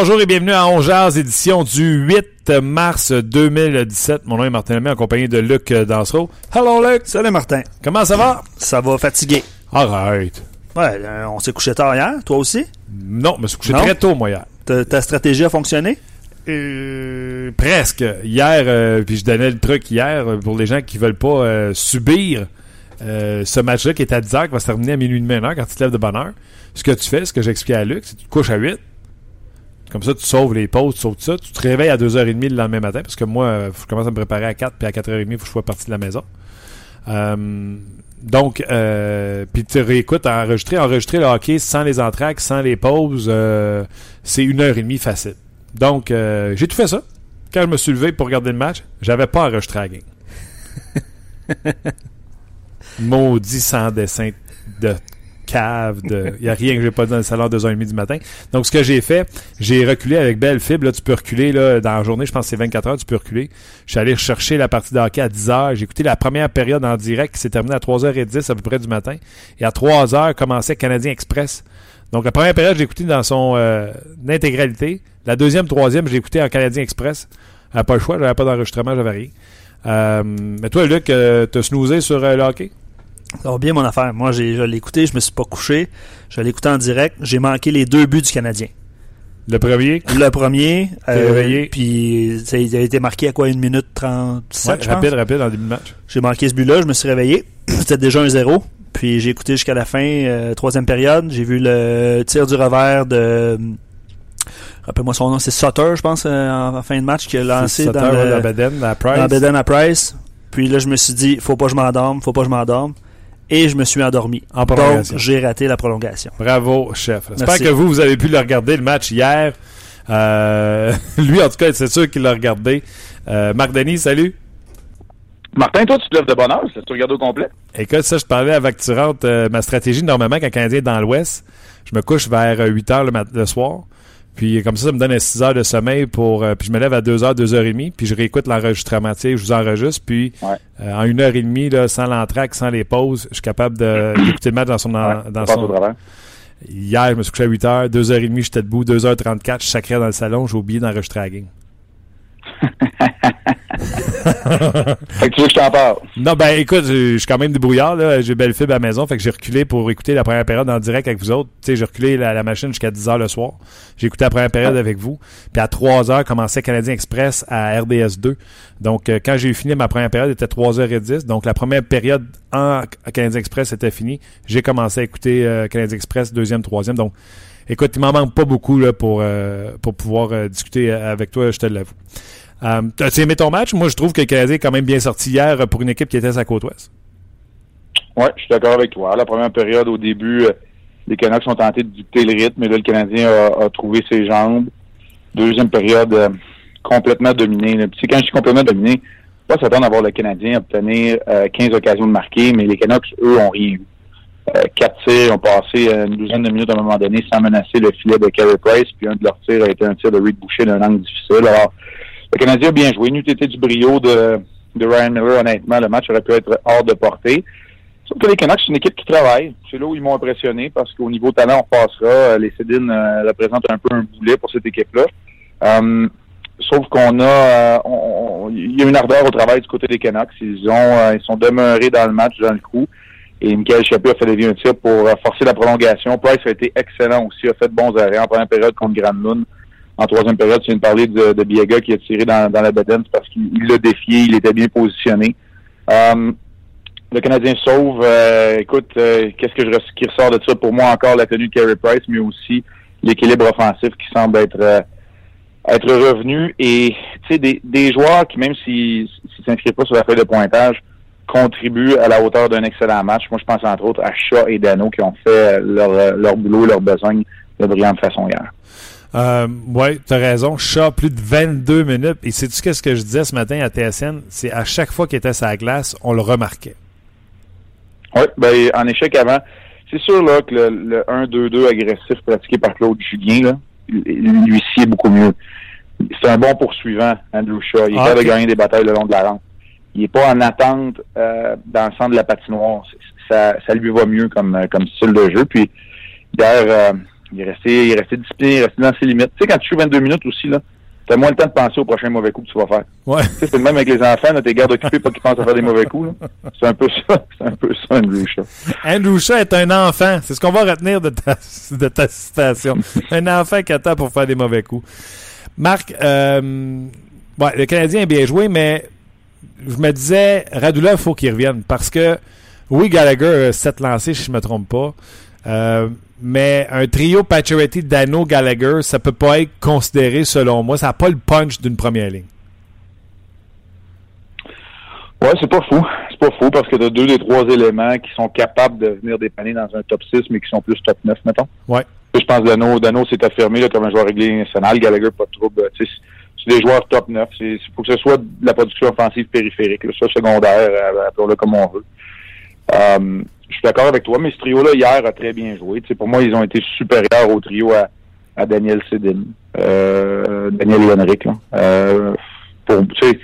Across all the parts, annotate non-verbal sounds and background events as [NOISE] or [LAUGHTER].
Bonjour et bienvenue à Ongears, édition du 8 mars 2017. Mon nom est Martin Lemay, en compagnie de Luc Dansereau. Hello Luc! Salut Martin. Comment ça va? Ça va fatigué. Arrête! Ouais, euh, on s'est couché tard hier, toi aussi? Non, je me suis couché Non? très tôt, moi, hier. Ta, ta stratégie a fonctionné? Euh, presque. Hier, euh, puis je donnais le truc hier, euh, pour les gens qui veulent pas euh, subir euh, ce match-là qui est à 10 h qui va se terminer à minuit de heure quand tu te lèves de bonne heure. Ce que tu fais, ce que j'expliquais à Luc, c'est que tu te couches à 8. Comme ça, tu sauves les pauses, tu sauves tout ça. Tu te réveilles à 2h30 le lendemain matin, parce que moi, euh, je commence à me préparer à 4, puis à 4h30, il faut que je sois parti de la maison. Euh, donc, euh, puis tu réécoutes enregistrer, enregistrer le hockey sans les entraques, sans les pauses, euh, c'est une heure et demie facile. Donc, j'ai tout fait ça. Quand je me suis levé pour regarder le match, j'avais pas enregistré la game. [LAUGHS] Maudit sans dessin de cave. Il n'y a rien que j'ai pas dit dans le salon à 2h30 du matin. Donc, ce que j'ai fait, j'ai reculé avec Belle Fibre. Là, tu peux reculer là, dans la journée, je pense que c'est 24 heures, tu peux reculer. Je suis allé rechercher la partie de hockey à 10h. J'ai écouté la première période en direct qui s'est terminée à 3h10 à peu près du matin. Et à 3h, commençait Canadien Express. Donc, la première période, j'ai écouté dans son euh, intégralité. La deuxième, troisième, j'ai écouté en Canadien Express. Pas le choix, j'avais pas d'enregistrement, j'avais rien. Euh, mais toi, Luc, euh, t'as snoozé sur le hockey? Ça va bien mon affaire. Moi, j'ai, je l'ai écouté, je me suis pas couché. Je l'ai écouté en direct. J'ai manqué les deux buts du Canadien. Le premier? Le premier, réveillé? puis ça, il a été marqué à quoi, une minute 37, Ouais, je pense. rapide, rapide, en début de match. J'ai manqué ce but-là, je me suis réveillé. [CLEARS THROAT] C'était déjà un zéro. Puis j'ai écouté jusqu'à la fin, euh, troisième période. J'ai vu le tir du revers de... Rappelle-moi son nom, c'est Sutter, je pense, euh, en, fin de match, qui a lancé Sutter, dans, le, la bedaine, la Price. dans Beden à Price. Puis là, je me suis dit, faut pas que je m'endorme, faut pas que je m'endorme. Et je me suis endormi. En Donc, prolongation. j'ai raté la prolongation. Bravo, chef. J'espère Merci. que vous, vous avez pu le regarder, le match hier. Euh, [LAUGHS] lui, en tout cas, c'est sûr qu'il l'a regardé. Euh, Marc Denis, salut. Martin, toi, tu te lèves de bonne heure, tu regardes au complet? Écoute, ça, je parlais avec tu rentres, euh, ma stratégie, normalement, quand le Canadien est dans l'Ouest, je me couche vers 8 heures le, mat- le soir. Puis comme ça, ça me donne 6 heures de sommeil pour. euh, puis je me lève à 2 heures, 2 heures et demie, puis je réécoute l'enregistrement. Tu sais, je vous enregistre, puis Ouais. euh, en une heure et demie, là, sans l'entraque, sans les pauses, je suis capable de- d'écouter le match dans son. Ouais, dans son. Hier, je me suis couché à 8 heures, 2 heures et demie, j'étais debout, 2 heures 34, je sacrais dans le salon, j'ai oublié d'enregistrer la game. [LAUGHS] [LAUGHS] Fait que tu veux que je t'en parle? Non, ben écoute, je suis quand même débrouillard, là. J'ai belle fibre à la maison, fait que j'ai reculé pour écouter la première période en direct avec vous autres. Tu sais, j'ai reculé la, machine jusqu'à 10 heures le soir. J'ai écouté la première période avec vous. Puis à 3 heures, commençait Canadien Express à RDS 2. Donc, euh, quand j'ai fini ma première période, était 3h10. Donc, la première période en Canadien Express était finie. J'ai commencé à écouter euh, Canadien Express, deuxième, troisième. Donc, écoute, il m'en manque pas beaucoup là, pour, euh, pour pouvoir discuter avec toi, je te l'avoue. Euh, As-tu aimé ton match? Moi, je trouve que le Canadien est quand même bien sorti hier euh, pour une équipe qui était à sa côte ouest. Ouais, je suis d'accord avec toi. La première période, au début, euh, les Canucks ont tenté de dicter le rythme, mais là, le Canadien a, trouvé ses jambes. Deuxième période, euh, complètement dominée. Puis, quand je dis complètement dominé, pas s'attendre à voir le Canadien obtenir euh, 15 occasions de marquer, mais les Canucks, eux, ont rien eu. Quatre tirs ont passé une douzaine de minutes à un moment donné sans menacer le filet de Carey Price, puis un de leurs tirs a été un tir de Reed Boucher d'un angle difficile. Alors, le Canadien a bien joué. N'eût été du brio de, de Ryan Miller, honnêtement, le match aurait pu être hors de portée. Sauf que les Canucks, c'est une équipe qui travaille. C'est là où ils m'ont impressionné parce qu'au niveau talent, on passera. Euh, Les Cédines euh, représentent un peu un boulet pour cette équipe-là. Euh, sauf qu'on a, euh, il y a une ardeur au travail du côté des Canucks. Ils ont, euh, ils sont demeurés dans le match, dans le coup. Et Michael Chappé a fait lever un tir pour forcer la prolongation. Price a été excellent aussi, a fait de bons arrêts en première période contre Granlund. En troisième période, tu viens de parler de, de Biega qui a tiré dans, dans la bedaine parce qu'il il l'a défié, il était bien positionné. Euh, le Canadien sauve. euh, écoute, euh, qu'est-ce que je qui ressort de ça? Pour moi encore la tenue de Carey Price, mais aussi l'équilibre offensif qui semble être euh, être revenu et tu sais des, des joueurs qui même s'ils ne s'inscrivent pas sur la feuille de pointage contribuent à la hauteur d'un excellent match. Moi, je pense entre autres à Shaw et Dano qui ont fait leur, leur boulot, leur besogne de brillante façon hier. Euh, oui, tu as raison. Shaw, plus de 22 minutes. Et sais-tu ce que je disais ce matin à TSN? C'est à chaque fois qu'il était sur la glace, on le remarquait. Oui, ben, en échec avant, c'est sûr là, que le, 1-2-2 agressif pratiqué par Claude Julien, là, lui est beaucoup mieux. C'est un bon poursuivant, Andrew Shaw. Il est ah, capable de gagner des batailles le long de la rampe. Il n'est pas en attente euh, dans le centre de la patinoire. Ça, ça lui va mieux comme, euh, comme style de jeu. Puis hier, euh, il est resté, il est resté discipliné, il est resté dans ses limites. Tu sais, quand tu joues 22 minutes aussi, là, t'as moins le temps de penser au prochain mauvais coup que tu vas faire. Ouais. Tu sais, c'est le même avec les enfants, là, t'es garde occupé pas qu'ils pensent à faire des mauvais coups, C'est un peu ça, [LAUGHS] c'est un peu ça, Andrew Shaw. Andrew Shaw est un enfant. C'est ce qu'on va retenir de ta, de ta citation. [LAUGHS] un enfant qui attend pour faire des mauvais coups. Marc, euh, ouais, le Canadien est bien joué, mais je me disais, Radulov, il faut qu'il revienne parce que, oui, Gallagher a 7 lancés, si je ne me trompe pas. Euh, mais un trio Pacioretty, Dano, Gallagher, ça peut pas être considéré, selon moi. Ça n'a pas le punch d'une première ligne. Ouais, c'est pas fou. C'est pas fou parce que tu as deux des trois éléments qui sont capables de venir dépanner dans un top 6, mais qui sont plus top 9, mettons. Ouais. Je pense que Dano, Dano s'est affirmé là, comme un joueur réglé national. Gallagher, pas de trouble. C'est des joueurs top 9. Il faut que ce soit de la production offensive périphérique, soit secondaire, euh, appelons-le comme on veut. Euh, je suis d'accord avec toi, mais ce trio-là, hier, a très bien joué. pour moi, ils ont été supérieurs au trio à, Daniel Sedin, euh, Daniel Henrik. Euh, je,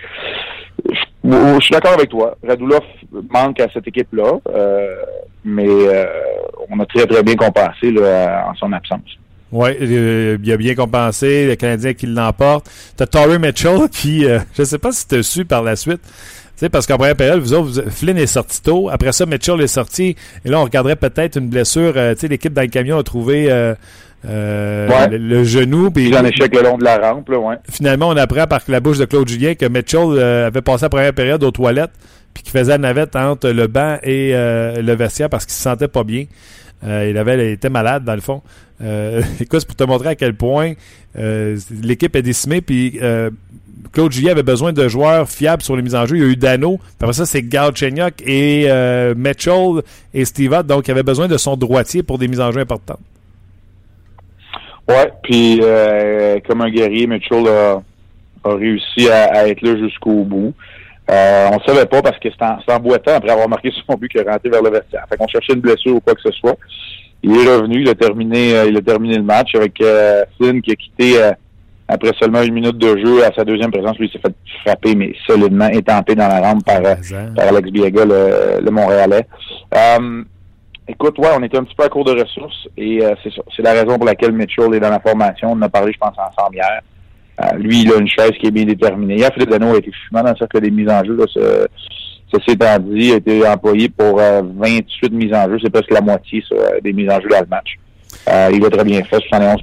suis d'accord avec toi. Radulov manque à cette équipe-là, euh, mais euh, on a très, très bien compensé là, en son absence. Oui, il a bien compensé. Le Canadien qui l'emporte. T'as Torrey Mitchell qui, je ne sais pas si tu as su par la suite, sais, parce qu'en première période, vous autres, Flynn est sorti tôt. Après ça, Mitchell est sorti. Et là, on regarderait peut-être une blessure. Euh, tu sais, l'équipe dans le camion a trouvé euh, euh, le, genou. Puis en échec le long de la rampe, là, ouais. Finalement, on apprend par la bouche de Claude Julien que Mitchell avait passé la première période aux toilettes puis qu'il faisait la navette entre le banc et le vestiaire parce qu'il se sentait pas bien. il avait il était malade dans le fond. [LAUGHS] écoute, c'est pour te montrer à quel point l'équipe est décimée. Puis Claude Julien avait besoin de joueurs fiables sur les mises en jeu. Il y a eu Dano. Après ça, c'est Galchenyuk et euh, Mitchell et Steve Donc, il avait besoin de son droitier pour des mises en jeu importantes. Ouais, puis euh, comme un guerrier, Mitchell a, réussi à, être là jusqu'au bout. Euh, on ne savait pas parce que c'était en, boitant après avoir marqué [LAUGHS] son but qu'il est rentré vers le vestiaire. Fait qu'on cherchait une blessure ou quoi que ce soit. Il est revenu, il a terminé, il a terminé le match avec Flynn qui a quitté après seulement une minute de jeu, à sa deuxième présence, lui s'est fait frapper, mais solidement étampé dans la rampe par, euh, par Alex Biega, le, Montréalais. Euh, écoute, ouais, on était un petit peu à court de ressources et euh, c'est la raison pour laquelle Mitchell est dans la formation. On en a parlé, je pense, ensemble hier. lui, il a une chaise qui est bien déterminée. Hier, Philippe Dano a été fumant dans le cercle des mises en jeu. Là, ce, ceci étant dit, a été employé pour 28 mises en jeu. C'est presque la moitié des mises en jeu dans le match. il a très bien fait, 71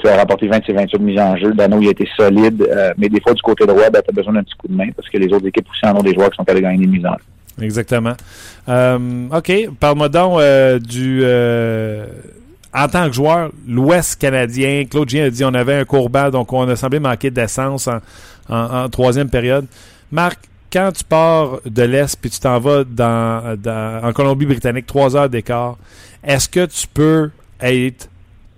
tu as rapporté 20 et 28 mises en jeu. Dano, il a été solide. Euh, mais des fois, du côté droit, ben, tu as besoin d'un petit coup de main parce que les autres équipes aussi en ont des joueurs qui sont allés gagner des mises en jeu. Exactement. Euh, OK. Parle-moi donc euh, du. en tant que joueur, l'Ouest canadien, Claude Gien a dit on avait un courbat, donc on a semblé manquer d'essence en, troisième période. Marc, quand tu pars de l'Est puis tu t'en vas dans, en Colombie-Britannique, trois heures d'écart, est-ce que tu peux être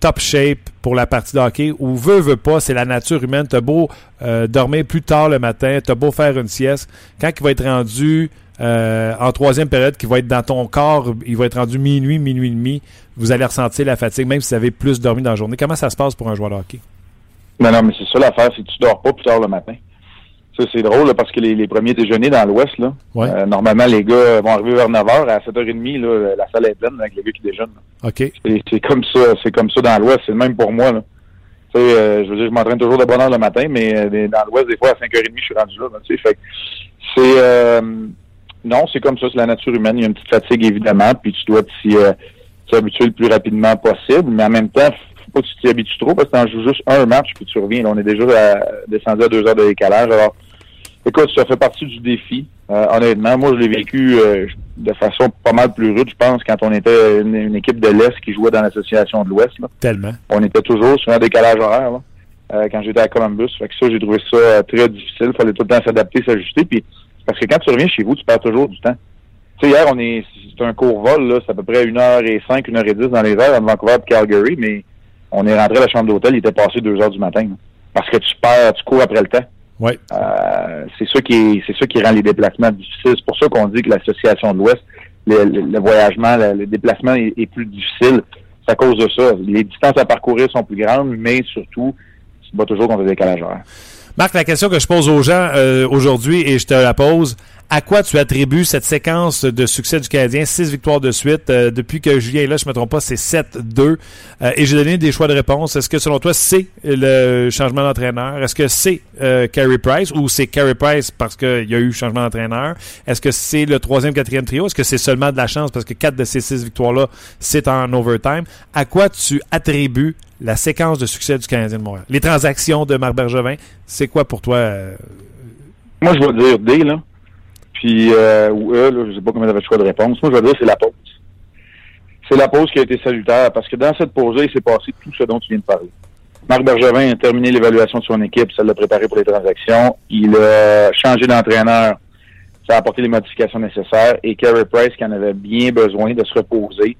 top shape pour la partie de hockey ou veut, veut pas, c'est la nature humaine. T'as beau euh, dormir plus tard le matin, t'as beau faire une sieste. Quand il va être rendu euh, en troisième période, qui va être dans ton corps, il va être rendu minuit, minuit et demi, vous allez ressentir la fatigue, même si vous avez plus dormi dans la journée. Comment ça se passe pour un joueur de hockey? Non, non, mais c'est ça l'affaire, c'est que tu dors pas plus tard le matin. Ça, c'est drôle parce que les, premiers déjeuners dans l'Ouest, là, euh, normalement, les gars vont arriver vers 9h. À 7h30, là, la salle est pleine avec les gars qui déjeunent. OK. C'est comme ça, c'est comme ça dans l'Ouest. C'est le même pour moi. Là. Tu sais, euh, je veux dire, je m'entraîne toujours de bonne heure le matin, mais euh, dans l'Ouest, des fois, à 5h30, je suis rendu là. tu sais, fait c'est... non, c'est comme ça, c'est la nature humaine. Il y a une petite fatigue, évidemment, puis tu dois t'y habituer le plus rapidement possible, mais en même temps, faut pas que tu t'y habitues trop parce que tu en joues juste un match puis tu reviens. Là, on est déjà descendu à deux heures de décalage. Alors, Écoute, ça fait partie du défi. Euh, honnêtement, moi, je l'ai vécu euh, de façon pas mal plus rude, je pense, quand on était une, équipe de l'Est qui jouait dans l'association de l'Ouest. Tellement. On était toujours sur un décalage horaire. Là. euh, quand j'étais à Columbus. Fait que ça, j'ai trouvé ça très difficile. Il fallait tout le temps s'adapter, s'ajuster. Puis parce que quand tu reviens chez vous, tu perds toujours du temps. Tu sais, hier, on est c'est un court vol, là, c'est à peu près 1h05, 1h10 dans les airs entre Vancouver et Calgary, mais on est rentré à la chambre d'hôtel, il était passé 2 heures du matin. là. parce que tu perds, tu cours après le temps. Ouais. Euh, c'est ça qui est, c'est ça qui rend les déplacements difficiles. C'est pour ça qu'on dit que l'association de l'Ouest, le, le- le voyagement, le, le déplacement est, est plus difficile. C'est à cause de ça. Les distances à parcourir sont plus grandes, mais surtout, tu bats toujours contre le décalage horaire. Marc, la question que je pose aux gens euh, aujourd'hui, et je te la pose, à quoi tu attribues cette séquence de succès du Canadien, six victoires de suite, euh, depuis que Julien est là, je ne me trompe pas, c'est 7-2, euh, et j'ai donné des choix de réponse. Est-ce que selon toi, c'est le changement d'entraîneur? Est-ce que c'est euh, Carey Price ou c'est Carey Price parce qu'il y a eu changement d'entraîneur? Est-ce que c'est le troisième, quatrième trio? Est-ce que c'est seulement de la chance parce que quatre de ces six victoires-là, c'est en overtime? À quoi tu attribues la séquence de succès du Canadien de Montréal? Les transactions de Marc Bergevin, c'est quoi pour toi? euh, Moi, je vais dire D, là. Puis, euh, ou E, là, je sais pas combien de choix de réponse. Moi, je vais dire c'est la pause. C'est la pause qui a été salutaire parce que dans cette pause-là, il s'est passé tout ce dont tu viens de parler. Marc Bergevin a terminé l'évaluation de son équipe, ça l'a préparé pour les transactions. Il a changé d'entraîneur, ça a apporté les modifications nécessaires. Et Carey Price, qui en avait bien besoin de se reposer,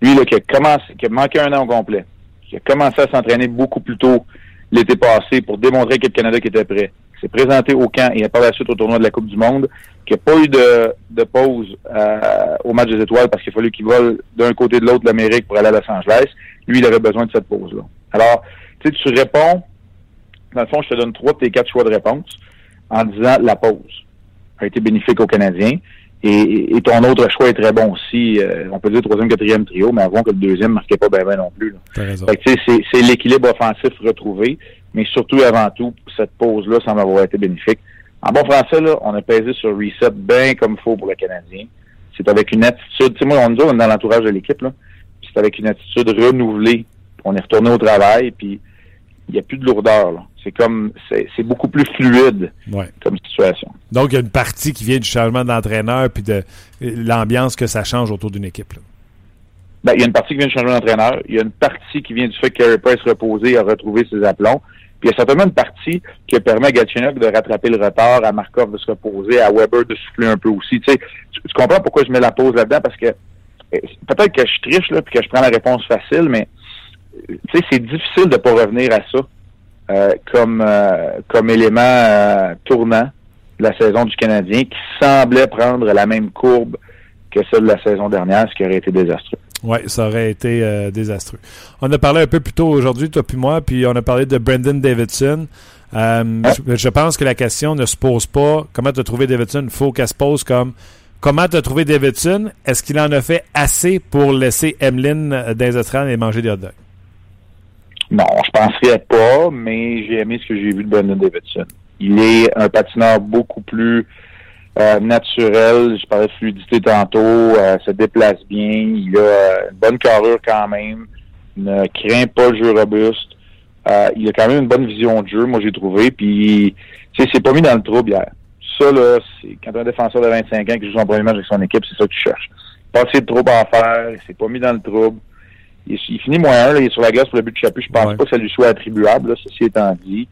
lui, qui a commencé, qui a manqué un an au complet, qui a commencé à s'entraîner beaucoup plus tôt l'été passé pour démontrer que le Canada était prêt, s'est présenté au camp et par la suite au tournoi de la Coupe du Monde, qui n'a pas eu de, de pause euh, au match des étoiles parce qu'il a fallu qu'il vole d'un côté de l'autre de l'Amérique pour aller à Los Angeles. Lui, il avait besoin de cette pause-là. Alors, tu sais, tu réponds, dans le fond, je te donne trois de tes quatre choix de réponse en disant la pause a été bénéfique aux Canadiens. Et, et ton autre choix est très bon aussi. Euh, on peut dire troisième, quatrième trio, mais avant que le deuxième ne marquait pas bien ben non plus. c'est l'équilibre offensif retrouvé, mais surtout et avant tout, cette pause-là semble avoir été bénéfique. En bon français, là, on a pesé sur reset bien comme faut pour le Canadien. C'est avec une attitude, tu sais, moi, on nous dit, on est dans l'entourage de l'équipe, là. C'est avec une attitude renouvelée. On est retourné au travail, puis il n'y a plus de lourdeur, là. C'est comme, c'est, beaucoup plus fluide Ouais. comme situation. Donc, il y a une partie qui vient du changement d'entraîneur puis de l'ambiance que ça change autour d'une équipe. Ben, il y a une partie qui vient du changement d'entraîneur. Il y a une partie qui vient du fait que Carey Price reposé a retrouvé ses aplombs. Il y a certainement une partie qui permet à Galchenyuk de rattraper le retard, à Markov de se reposer, à Weber de souffler un peu aussi. Tu sais, comprends pourquoi je mets la pause là-dedans? Parce que euh, peut-être que je triche là, puis que je prends la réponse facile, mais tu sais, c'est difficile de pas revenir à ça euh, comme euh, comme élément euh, tournant de la saison du Canadien qui semblait prendre la même courbe que celle de la saison dernière, ce qui aurait été désastreux. Oui, ça aurait été euh, désastreux. On a parlé un peu plus tôt aujourd'hui, toi puis moi, puis on a parlé de Brendan Davidson. Euh, je, je pense que la question ne se pose pas comment tu as trouvé Davidson? Il faut qu'elle se pose comme comment tu as trouvé Davidson? Est-ce qu'il en a fait assez pour laisser Emeline euh, dans les et manger des hot dogs? Non, je penserais pas, mais j'ai aimé ce que j'ai vu de Brendan Davidson. Il est un patineur beaucoup plus euh, naturel. Je parlais de fluidité tantôt. euh, se déplace bien. Il a euh, une bonne carrure quand même. Ne craint pas le jeu robuste. Euh, il a quand même une bonne vision de jeu, moi j'ai trouvé. Puis, tu sais, c'est pas mis dans le trouble hier. Ça, là, c'est quand un défenseur de 25 ans qui joue son premier match avec son équipe, c'est ça que tu cherches. Pas assez de trouble à faire. Il s'est pas mis dans le trouble. Il, il finit moins un, là, il est sur la glace pour le but de Chapu. Je pense Ouais. pas que ça lui soit attribuable, là, ceci étant dit.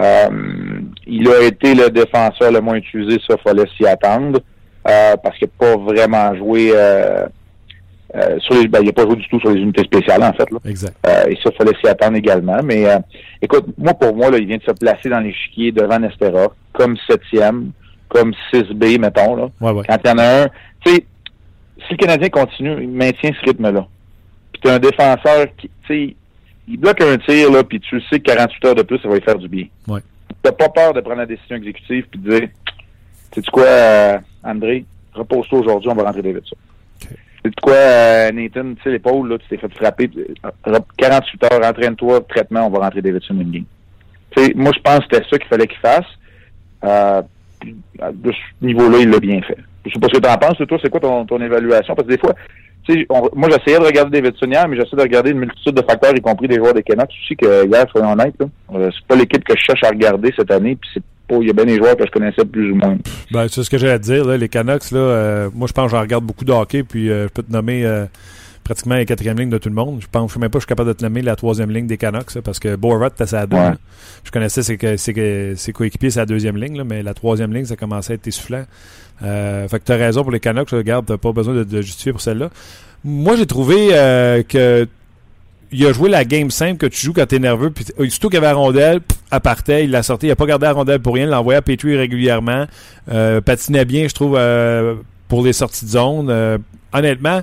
Euh, il a été le défenseur le moins utilisé, ça fallait s'y attendre. euh, parce qu'il n'a pas vraiment joué euh, euh, sur les. Ben, il n'a pas joué du tout sur les unités spéciales, en fait. Là. Exact. Euh, et ça, il fallait s'y attendre également. Mais euh, écoute, moi, pour moi, là, il vient de se placer dans l'échiquier devant Nestera, comme septième, comme 6B, mettons. Là. Ouais, ouais. Quand il y en a un, tu sais, si le Canadien continue, il maintient ce rythme-là. Puis tu un défenseur qui, tu sais, il bloque un tir, là, puis tu sais que 48 heures de plus, ça va lui faire du bien. Ouais. T'as pas peur de prendre la décision exécutive puis de dire, sais-tu quoi, euh, André, repose-toi aujourd'hui, on va rentrer Davidson. Ok. Sais-tu quoi, euh, Nathan, tu sais, l'épaule, là, tu t'es fait frapper, euh, 48 heures, entraîne-toi, traitement, on va rentrer Davidson une game. Moi, je pense que c'était ça qu'il fallait qu'il fasse. Euh, de ce niveau-là, il l'a bien fait. Je sais pas ce que tu en penses, toi, c'est quoi ton, ton évaluation? Parce que des fois, on- moi, j'essayais de regarder Davidson hier, mais j'essaie de regarder une multitude de facteurs, y compris des joueurs des Canucks. Sais que hier, soyons honnêtes, euh, c'est pas l'équipe que je cherche à regarder cette année, puis c'est pas, il y a bien des joueurs que je connaissais plus ou moins. Ben, c'est ce que j'allais te dire. Là, les Canucks, là, euh, moi, je pense que j'en regarde beaucoup de hockey, puis euh, je peux te nommer euh, pratiquement la quatrième ligne de tout le monde. Je pense, je sais même pas, je suis capable de te nommer la troisième ligne des Canucks, parce que Borat était à deux. Ouais. Je connaissais ses, ses, ses coéquipiers, c'est la deuxième ligne, là, mais la troisième ligne, ça commençait à être essoufflant. Euh, fait que tu as raison pour les Canucks, je regarde, t'as pas besoin de, de justifier pour celle-là. Moi, j'ai trouvé euh, que il a joué la game simple que tu joues quand t'es nerveux. Puis, surtout qu'il y avait la rondelle, pff, elle partait, il l'a sorti. Il a pas gardé la rondelle pour rien. Il l'envoyait à Petrie régulièrement. Euh, patinait bien, je trouve, euh, pour les sorties de zone. Euh, honnêtement,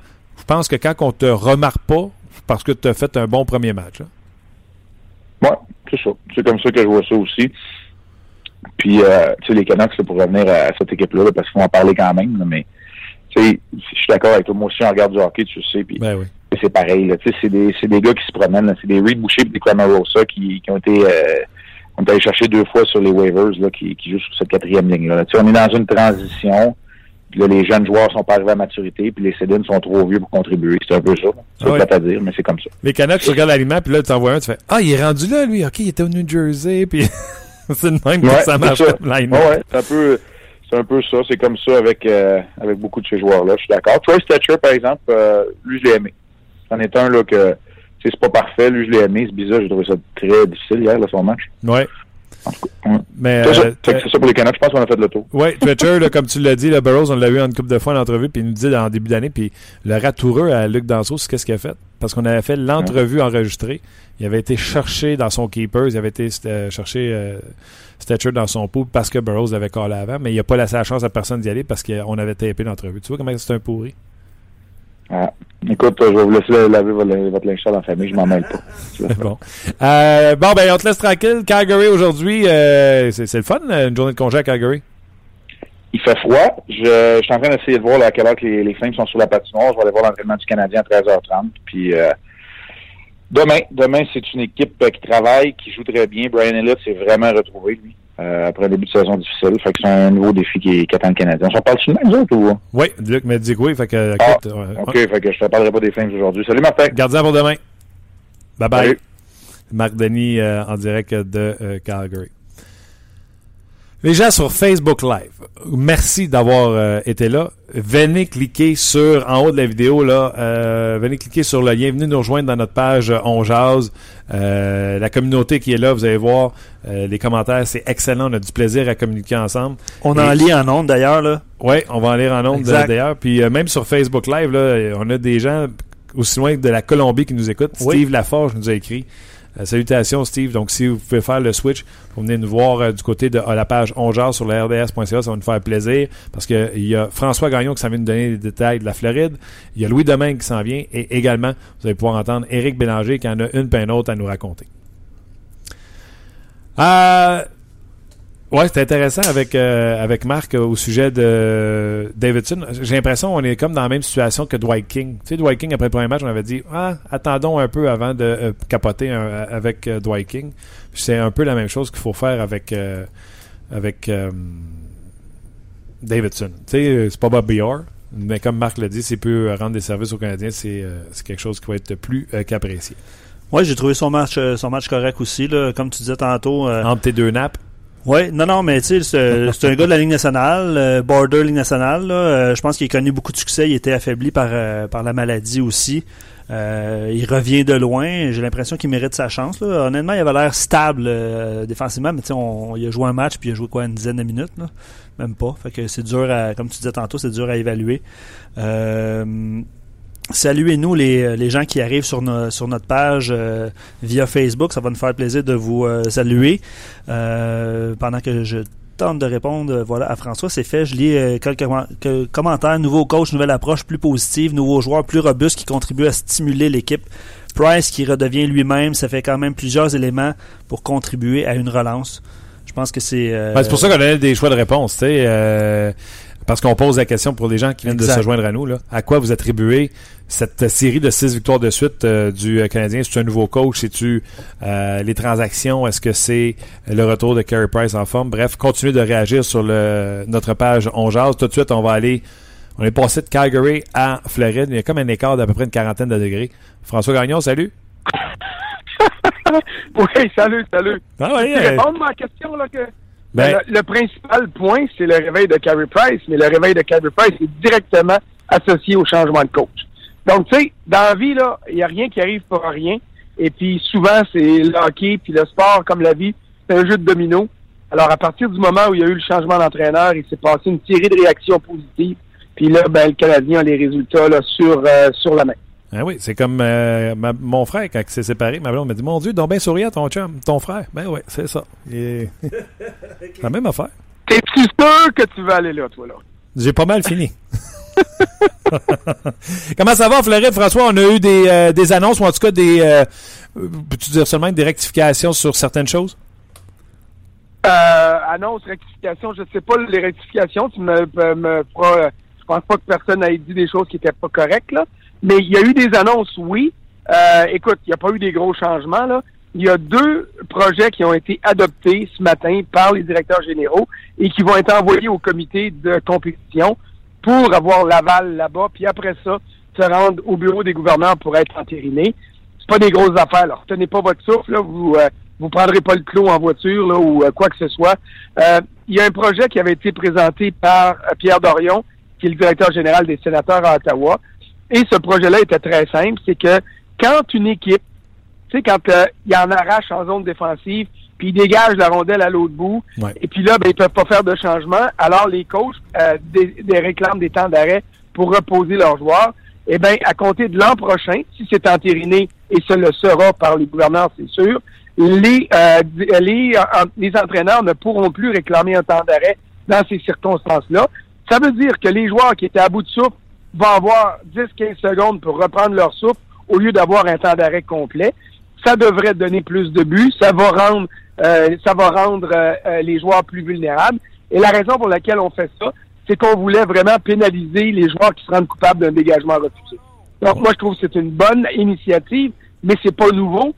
pense que quand on te remarque pas, c'est parce que tu as fait un bon premier match. là. Ouais, c'est ça. C'est comme ça que je vois ça aussi. Puis, euh, tu sais, les Canucks, là, pour revenir à cette équipe-là, là, parce qu'il faut en parler quand même, là, mais, tu sais, je suis d'accord avec toi. Moi aussi, on regarde du hockey, tu sais, puis Ben oui. c'est pareil. Tu sais, c'est des, des gars qui se promènent. C'est des Reed Boucher et des Cramarosa qui, qui ont été euh, ont été allés chercher deux fois sur les waivers là, qui, qui jouent sur cette quatrième ligne-là. là. Tu sais, on est dans une transition. Puis là, les jeunes joueurs sont pas arrivés à maturité, puis les Cédines sont trop vieux pour contribuer. C'est un peu ça. C'est Ah plate à dire, mais c'est comme ça. Les Canucks, tu regardes l'aliment, puis là, tu envoies un, tu fais Ah, il est rendu là, lui. OK, il était au New Jersey. Puis [LAUGHS] c'est de même que Ouais, ça marche ça. line Ouais, ouais, c'est un peu, c'est un peu ça. C'est comme ça avec, euh, avec beaucoup de ces joueurs-là. Je suis d'accord. Troy Stetcher, par exemple, euh, lui, je l'ai aimé. C'en est un là que, c'est pas parfait. Lui, je l'ai aimé. C'est bizarre. J'ai trouvé ça très difficile hier, là, son match. Ouais. Mais, C'est ça. euh, c'est ça pour les Canucks. Je pense qu'on a fait le tour. Oui, Twitcher, là, comme tu l'as dit, le Burroughs, on l'a eu en une couple de fois en entrevue, puis il nous dit en début d'année, puis le ratoureux à Luc Danseau, c'est qu'est-ce qu'il a fait? Parce qu'on avait fait l'entrevue enregistrée. Il avait été cherché dans son keeper, il avait été euh, cherché euh, Stetcher dans son pool parce que Burroughs l'avait collé avant, mais il a pas laissé la chance à personne d'y aller parce qu'on avait tapé l'entrevue. Tu vois comment c'est un pourri? Ah. Écoute, je vais vous laisser laver votre, linge sale en famille. Je m'en mêle pas. [LAUGHS] bon. Euh, bon, ben, on te laisse tranquille. Calgary aujourd'hui, euh, c'est le fun, une journée de congé à Calgary? Il fait froid. Je, je suis en train d'essayer de voir là, à quelle heure que les, les Flames sont sur la patinoire. Je vais aller voir l'entraînement du Canadien à 13h30. Puis euh, demain, demain, c'est une équipe euh, qui travaille, qui joue très bien. Brian Elliott s'est vraiment retrouvé, lui, euh, après un début de saison difficile. Fait que c'est un nouveau défi qui, qui attend le Canadien. On s'en parle sur le même autres ou? Oui, Luc m'a dit que oui, fait que, Ah, écoute, ouais, OK, fait que je te parlerai pas des Flames aujourd'hui. Salut Martin. Gardien pour demain. Bye bye. Salut. Marc Denis euh, en direct de euh, Calgary. Les gens sur Facebook Live, merci d'avoir euh, été là. Venez cliquer sur, en haut de la vidéo, là, euh, venez cliquer sur le lien, venez nous rejoindre dans notre page euh, On Jase. Euh, la communauté qui est là, vous allez voir, euh, les commentaires, c'est excellent. On a du plaisir à communiquer ensemble. On Et- en lit en ondes d'ailleurs. là. Oui, on va en lire en nombre Exact. d'ailleurs. Puis même sur Facebook Live, là, on a des gens aussi loin que de la Colombie qui nous écoutent. Oui. Steve Laforge nous a écrit. Euh, salutations Steve. Donc si vous pouvez faire le switch, vous venez nous voir euh, du côté de la page ongeard sur le RDS.ca, ça va nous faire plaisir parce que il y a François Gagnon qui s'en vient nous donner des détails de la Floride. Il y a Louis Domingue qui s'en vient et également vous allez pouvoir entendre Éric Bélanger qui en a une peine autre à nous raconter. Euh, Ouais, c'était intéressant avec, euh, avec Marc euh, au sujet de Davidson. J'ai l'impression qu'on est comme dans la même situation que Dwight King. Tu sais, Dwight King, après le premier match, on avait dit ah, attendons un peu avant de euh, capoter un- avec euh, Dwight King. C'est un peu la même chose qu'il faut faire avec, euh, avec euh, Davidson. Tu sais, euh, c'est pas Bobby Orr, mais comme Marc l'a dit, s'il peut rendre des services aux Canadiens, c'est euh, c'est quelque chose qui va être plus euh, qu'apprécié. Ouais, j'ai trouvé son match, euh, son match correct aussi. Là. Comme tu disais tantôt. euh, Entre tes deux nappes, Ouais, non, non, mais tu sais, [LAUGHS] c'est un gars de la Ligue nationale, euh, border Ligue nationale. Là, Euh, je pense qu'il a connu beaucoup de succès. Il était affaibli par, euh, par la maladie aussi. Euh, il revient de loin. J'ai l'impression qu'il mérite sa chance. Là. Honnêtement, il avait l'air stable euh, défensivement, mais tu sais, on- il a joué un match puis il a joué quoi une dizaine de minutes, là? même pas. Fait que c'est dur à, comme tu disais tantôt, c'est dur à évaluer. Saluez-nous les, les gens qui arrivent sur, no- sur notre page euh, via Facebook. Ça va nous faire plaisir de vous euh, saluer. Euh, pendant que je tente de répondre euh, voilà, à François, c'est fait. Je lis euh, quelques commen- que- commentaires. Nouveau coach, nouvelle approche plus positive, nouveaux joueurs plus robustes qui contribuent à stimuler l'équipe. Price qui redevient lui-même, ça fait quand même plusieurs éléments pour contribuer à une relance. Je pense que c'est... euh, Ben, c'est pour ça qu'on a des choix de réponse, tu sais, parce qu'on pose la question pour les gens qui viennent Exact. de se joindre à nous. Là, à quoi vous attribuez cette série de six victoires de suite euh, du euh, Canadien? C'est-tu un nouveau coach? C'est-tu euh, les transactions? Est-ce que c'est le retour de Carey Price en forme? Bref, continuez de réagir sur le, notre page On Jase. Tout de suite, on va aller... On est passé de Calgary à Floride. Il y a comme un écart d'à peu près une quarantaine de degrés. François Gagnon, salut. [LAUGHS] Oui, salut, salut. Ah oui, Tu euh, réponds à ma question, là, que ben, le, le principal point, c'est le réveil de Carey Price, mais le réveil de Carey Price est directement associé au changement de coach. Donc, tu sais, dans la vie, il n'y a rien qui arrive pour rien. Et puis, souvent, c'est le hockey, puis le sport, comme la vie, c'est un jeu de domino. Alors, à partir du moment où il y a eu le changement d'entraîneur, il s'est passé une série de réactions positives. Puis là, ben, le Canadien a les résultats là, sur, euh, sur la main. Ah oui, c'est comme euh, ma- mon frère, quand il s'est séparé, ma blonde m'a dit Mon Dieu, donc bien souriant ton chum, ton frère. Ben oui, c'est ça. Et- [LAUGHS] [LAUGHS] la même affaire. T'es-tu sûr que tu veux aller là, toi, là? J'ai pas mal fini. [LAUGHS] Comment ça va, Floride, François? On a eu des, euh, des annonces, ou en tout cas des. euh, Peux-tu dire seulement des rectifications sur certaines choses? Euh, annonce, rectification, je sais pas les rectifications, tu me, me, me feras, euh, je pense pas que personne ait dit des choses qui étaient pas correctes, là. Mais il y a eu des annonces, oui. Euh, écoute, il n'y a pas eu des gros changements, là. Il y a deux projets qui ont été adoptés ce matin par les directeurs généraux et qui vont être envoyés au comité de compétition pour avoir l'aval là-bas, puis après ça, se rendre au bureau des gouverneurs pour être entérinés. C'est pas des grosses affaires, là. Retenez pas votre souffle, là. Vous, euh, vous prendrez pas le clos en voiture là, ou euh, quoi que ce soit. Euh, il y a un projet qui avait été présenté par euh, Pierre Dorion, qui est le directeur général des sénateurs à Ottawa. Et ce projet-là était très simple, c'est que quand une équipe, tu sais, quand euh, il en arrache en zone défensive, puis il dégage la rondelle à l'autre bout, Ouais. et puis là, ben, ils peuvent pas faire de changement, alors les coachs euh, des, des réclament des temps d'arrêt pour reposer leurs joueurs. Eh bien, à compter de l'an prochain, si c'est entériné, et ce le sera par les gouverneurs, c'est sûr, les, euh, les, euh, les entraîneurs ne pourront plus réclamer un temps d'arrêt dans ces circonstances-là. Ça veut dire que les joueurs qui étaient à bout de souffle vont avoir 10-15 secondes pour reprendre leur souffle au lieu d'avoir un temps d'arrêt complet. Ça devrait donner plus de buts, ça va rendre, euh, ça va rendre euh, euh, les joueurs plus vulnérables. Et la raison pour laquelle on fait ça, c'est qu'on voulait vraiment pénaliser les joueurs qui se rendent coupables d'un dégagement refusé. Donc moi je trouve que c'est une bonne initiative, mais c'est pas nouveau.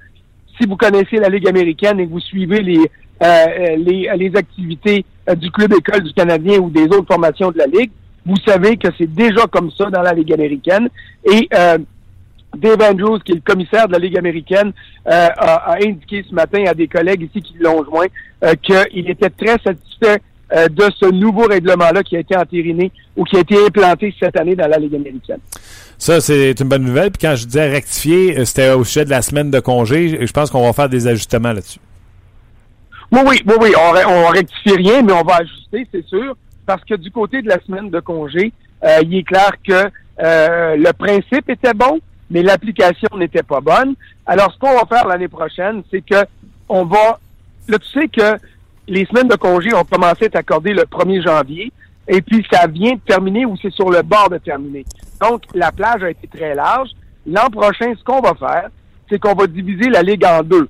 Si vous connaissez la Ligue américaine et que vous suivez les euh, les, les activités euh, du club école du Canadien ou des autres formations de la Ligue, vous savez que c'est déjà comme ça dans la Ligue américaine. Et euh, Dave Andrews, qui est le commissaire de la Ligue américaine, euh, a, a indiqué ce matin à des collègues ici qui l'ont joint euh, qu'il était très satisfait euh, de ce nouveau règlement-là qui a été entériné ou qui a été implanté cette année dans la Ligue américaine. Ça, c'est une bonne nouvelle. Puis quand je disais rectifier, c'était au sujet de la semaine de congé. Je pense qu'on va faire des ajustements là-dessus. Oui, oui, oui, oui. On, on rectifie rien, mais on va ajuster, c'est sûr. Parce que du côté de la semaine de congé, euh, il est clair que euh, le principe était bon, mais l'application n'était pas bonne. Alors, ce qu'on va faire l'année prochaine, c'est que on va. Là, tu sais que les semaines de congé ont commencé à être accordées le 1er janvier, et puis ça vient de terminer ou c'est sur le bord de terminer. Donc, la plage a été très large. L'an prochain, ce qu'on va faire, c'est qu'on va diviser la ligue en deux.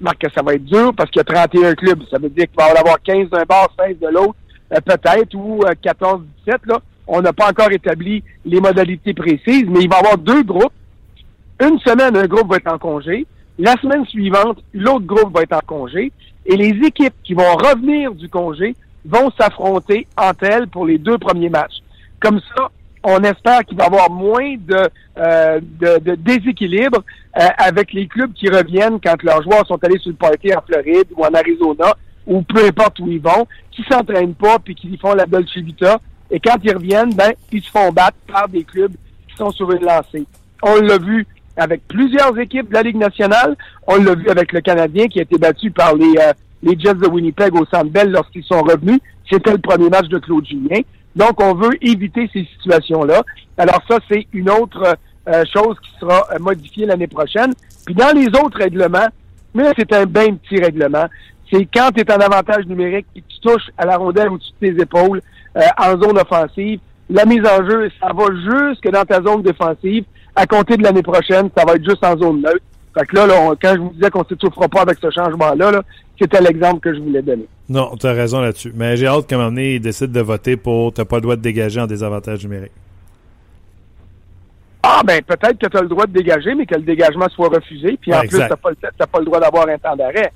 Marc, que ça va être dur parce qu'il y a 31 clubs. Ça veut dire qu'il va y en avoir 15 d'un bord, 16 de l'autre, peut-être, ou euh, 14, 17. Là. On n'a pas encore établi les modalités précises, mais il va y avoir deux groupes. Une semaine, un groupe va être en congé. La semaine suivante, l'autre groupe va être en congé. Et les équipes qui vont revenir du congé vont s'affronter entre elles pour les deux premiers matchs. Comme ça, on espère qu'il va y avoir moins de, euh, déséquilibre euh, avec les clubs qui reviennent quand leurs joueurs sont allés sur le party en Floride ou en Arizona ou peu importe où ils vont, qui s'entraînent pas puis qui font la Dolce. Et quand ils reviennent, ben, ils se font battre par des clubs qui sont sur une lancée. On l'a vu avec plusieurs équipes de la Ligue nationale. On l'a vu avec le Canadien qui a été battu par les, euh, les Jets de Winnipeg au Centre Bell lorsqu'ils sont revenus. C'était le premier match de Claude Julien. Donc, on veut éviter ces situations-là. Alors ça, c'est une autre euh, chose qui sera euh, modifiée l'année prochaine. Puis dans les autres règlements, mais c'est un bien petit règlement. C'est quand tu es en avantage numérique et que tu touches à la rondelle au-dessus de tes épaules euh, en zone offensive, la mise en jeu, ça va jusque dans ta zone défensive. À compter de l'année prochaine, ça va être juste en zone neutre. Fait que là, là on- quand je vous disais qu'on ne s'étouffera pas avec ce changement-là, là, c'était l'exemple que je voulais donner. Non, tu as raison là-dessus. Mais j'ai hâte qu'à un moment donné, ils décident de voter pour t'as pas le droit de dégager en désavantage numérique. Ah, ben peut-être que tu as le droit de dégager, mais que le dégagement soit refusé. Puis en plus, tu pas, t'as pas le droit d'avoir un temps d'arrêt.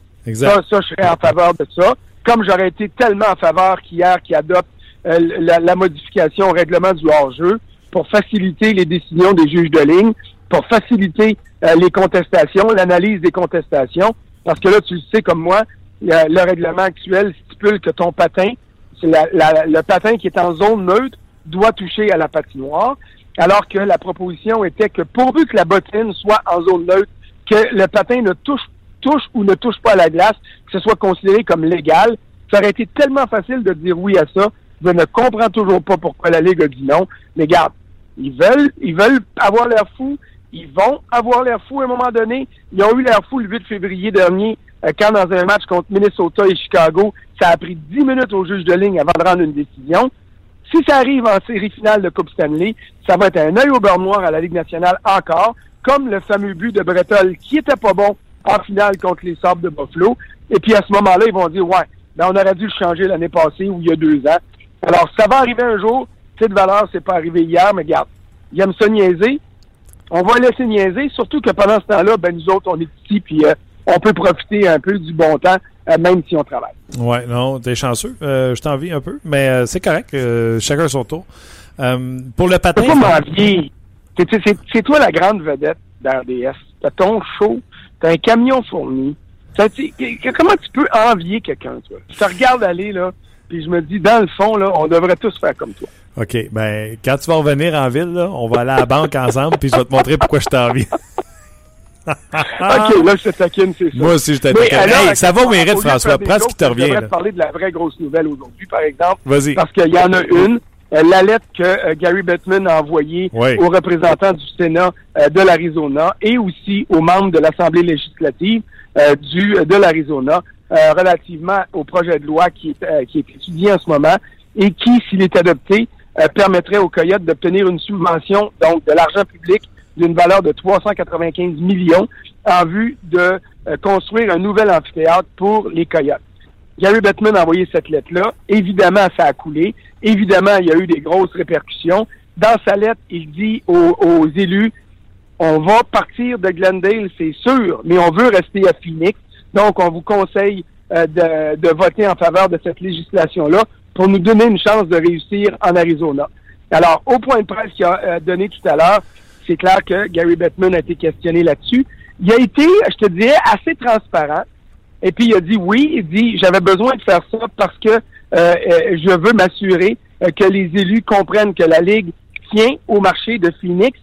Ça, ça, je serais en faveur de ça. Comme j'aurais été tellement en faveur qu'hier qui adopte euh, la, la modification au règlement du hors-jeu pour faciliter les décisions des juges de ligne, pour faciliter euh, les contestations, l'analyse des contestations. Parce que là, tu le sais comme moi, le, le règlement actuel stipule que ton patin, c'est la- la- le patin qui est en zone neutre, doit toucher à la patinoire. alors que la proposition était que pourvu que la bottine soit en zone neutre, que le patin ne touche, touche ou ne touche pas à la glace, que ce soit considéré comme légal, ça aurait été tellement facile de dire oui à ça. Je ne comprends toujours pas pourquoi la Ligue a dit non. Mais garde, ils veulent, ils veulent avoir l'air fou. Ils vont avoir l'air fou à un moment donné. Ils ont eu l'air fou le 8 février dernier, euh, quand dans un match contre Minnesota et Chicago, ça a pris 10 minutes au juge de ligne avant de rendre une décision. Si ça arrive en série finale de Coupe Stanley, ça va être un œil au beurre noir à la Ligue nationale encore, comme le fameux but de Bretol qui était pas bon en finale contre les Sabres de Buffalo. Et puis à ce moment-là, ils vont dire, ouais, ben on aurait dû le changer l'année passée ou il y a deux ans. Alors, ça va arriver un jour. Cette valeur, c'est pas arrivé hier, mais regarde, ils aiment ça niaiser. On va laisser niaiser, surtout que pendant ce temps-là, ben nous autres, on est ici, puis euh, on peut profiter un peu du bon temps, euh, même si on travaille. Ouais, non, t'es chanceux. Euh, je t'envie un peu, mais c'est correct. chacun son tour. Pour le patin. C'est toi la grande vedette d'RDS. T'as ton show, t'as un camion fourni. Ça, comment tu peux envier quelqu'un, toi? Je te regarde aller, là, puis je me dis, dans le fond, là, on devrait tous faire comme toi. OK, ben, quand tu vas revenir en ville, là, on va aller à la banque ensemble, puis je vais te montrer pourquoi je t'envie. [LAUGHS] OK, là, je te taquine, c'est ça. Moi aussi, je alors, Hey, ça va au mérite, François. Prends ce qui te je revient. là. te parler de la vraie grosse nouvelle aujourd'hui, par exemple. Vas-y. Parce qu'il y en a une. Euh, la lettre que euh, Gary Bettman a envoyée Oui. aux représentants du Sénat euh, de l'Arizona et aussi aux membres de l'Assemblée législative du de l'Arizona relativement au projet de loi qui est, qui est étudié en ce moment et qui, s'il est adopté, permettrait aux Coyotes d'obtenir une subvention, donc de l'argent public d'une valeur de 395 millions en vue de construire un nouvel amphithéâtre pour les Coyotes. Gary Bettman a envoyé cette lettre-là. Évidemment, ça a coulé. Évidemment, il y a eu des grosses répercussions. Dans sa lettre, il dit aux, élus, on va partir de Glendale, c'est sûr, mais on veut rester à Phoenix. Donc, on vous conseille euh, de, de voter en faveur de cette législation-là pour nous donner une chance de réussir en Arizona. Alors, au point de presse qu'il a euh, donné tout à l'heure, c'est clair que Gary Bettman a été questionné là-dessus. Il a été, je te dirais, assez transparent. Et puis il a dit oui, il dit j'avais besoin de faire ça parce que euh, euh, je veux m'assurer euh, que les élus comprennent que la Ligue tient au marché de Phoenix.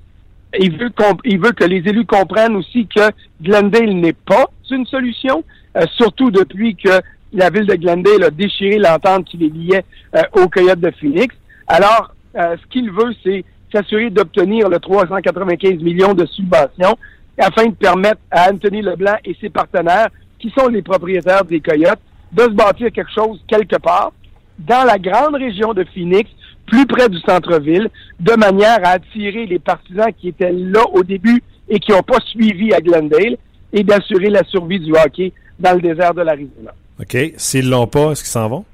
Il veut, il veut que les élus comprennent aussi que Glendale n'est pas une solution, euh, surtout depuis que la ville de Glendale a déchiré l'entente qui les liait euh, aux Coyotes de Phoenix. Alors, euh, ce qu'il veut, c'est s'assurer d'obtenir le 395 millions de subventions afin de permettre à Anthony Leblanc et ses partenaires, qui sont les propriétaires des Coyotes, de se bâtir quelque chose quelque part dans la grande région de Phoenix, plus près du centre-ville, de manière à attirer les partisans qui étaient là au début et qui n'ont pas suivi à Glendale et d'assurer la survie du hockey dans le désert de l'Arizona. OK. S'ils l'ont pas, est-ce qu'ils s'en vont?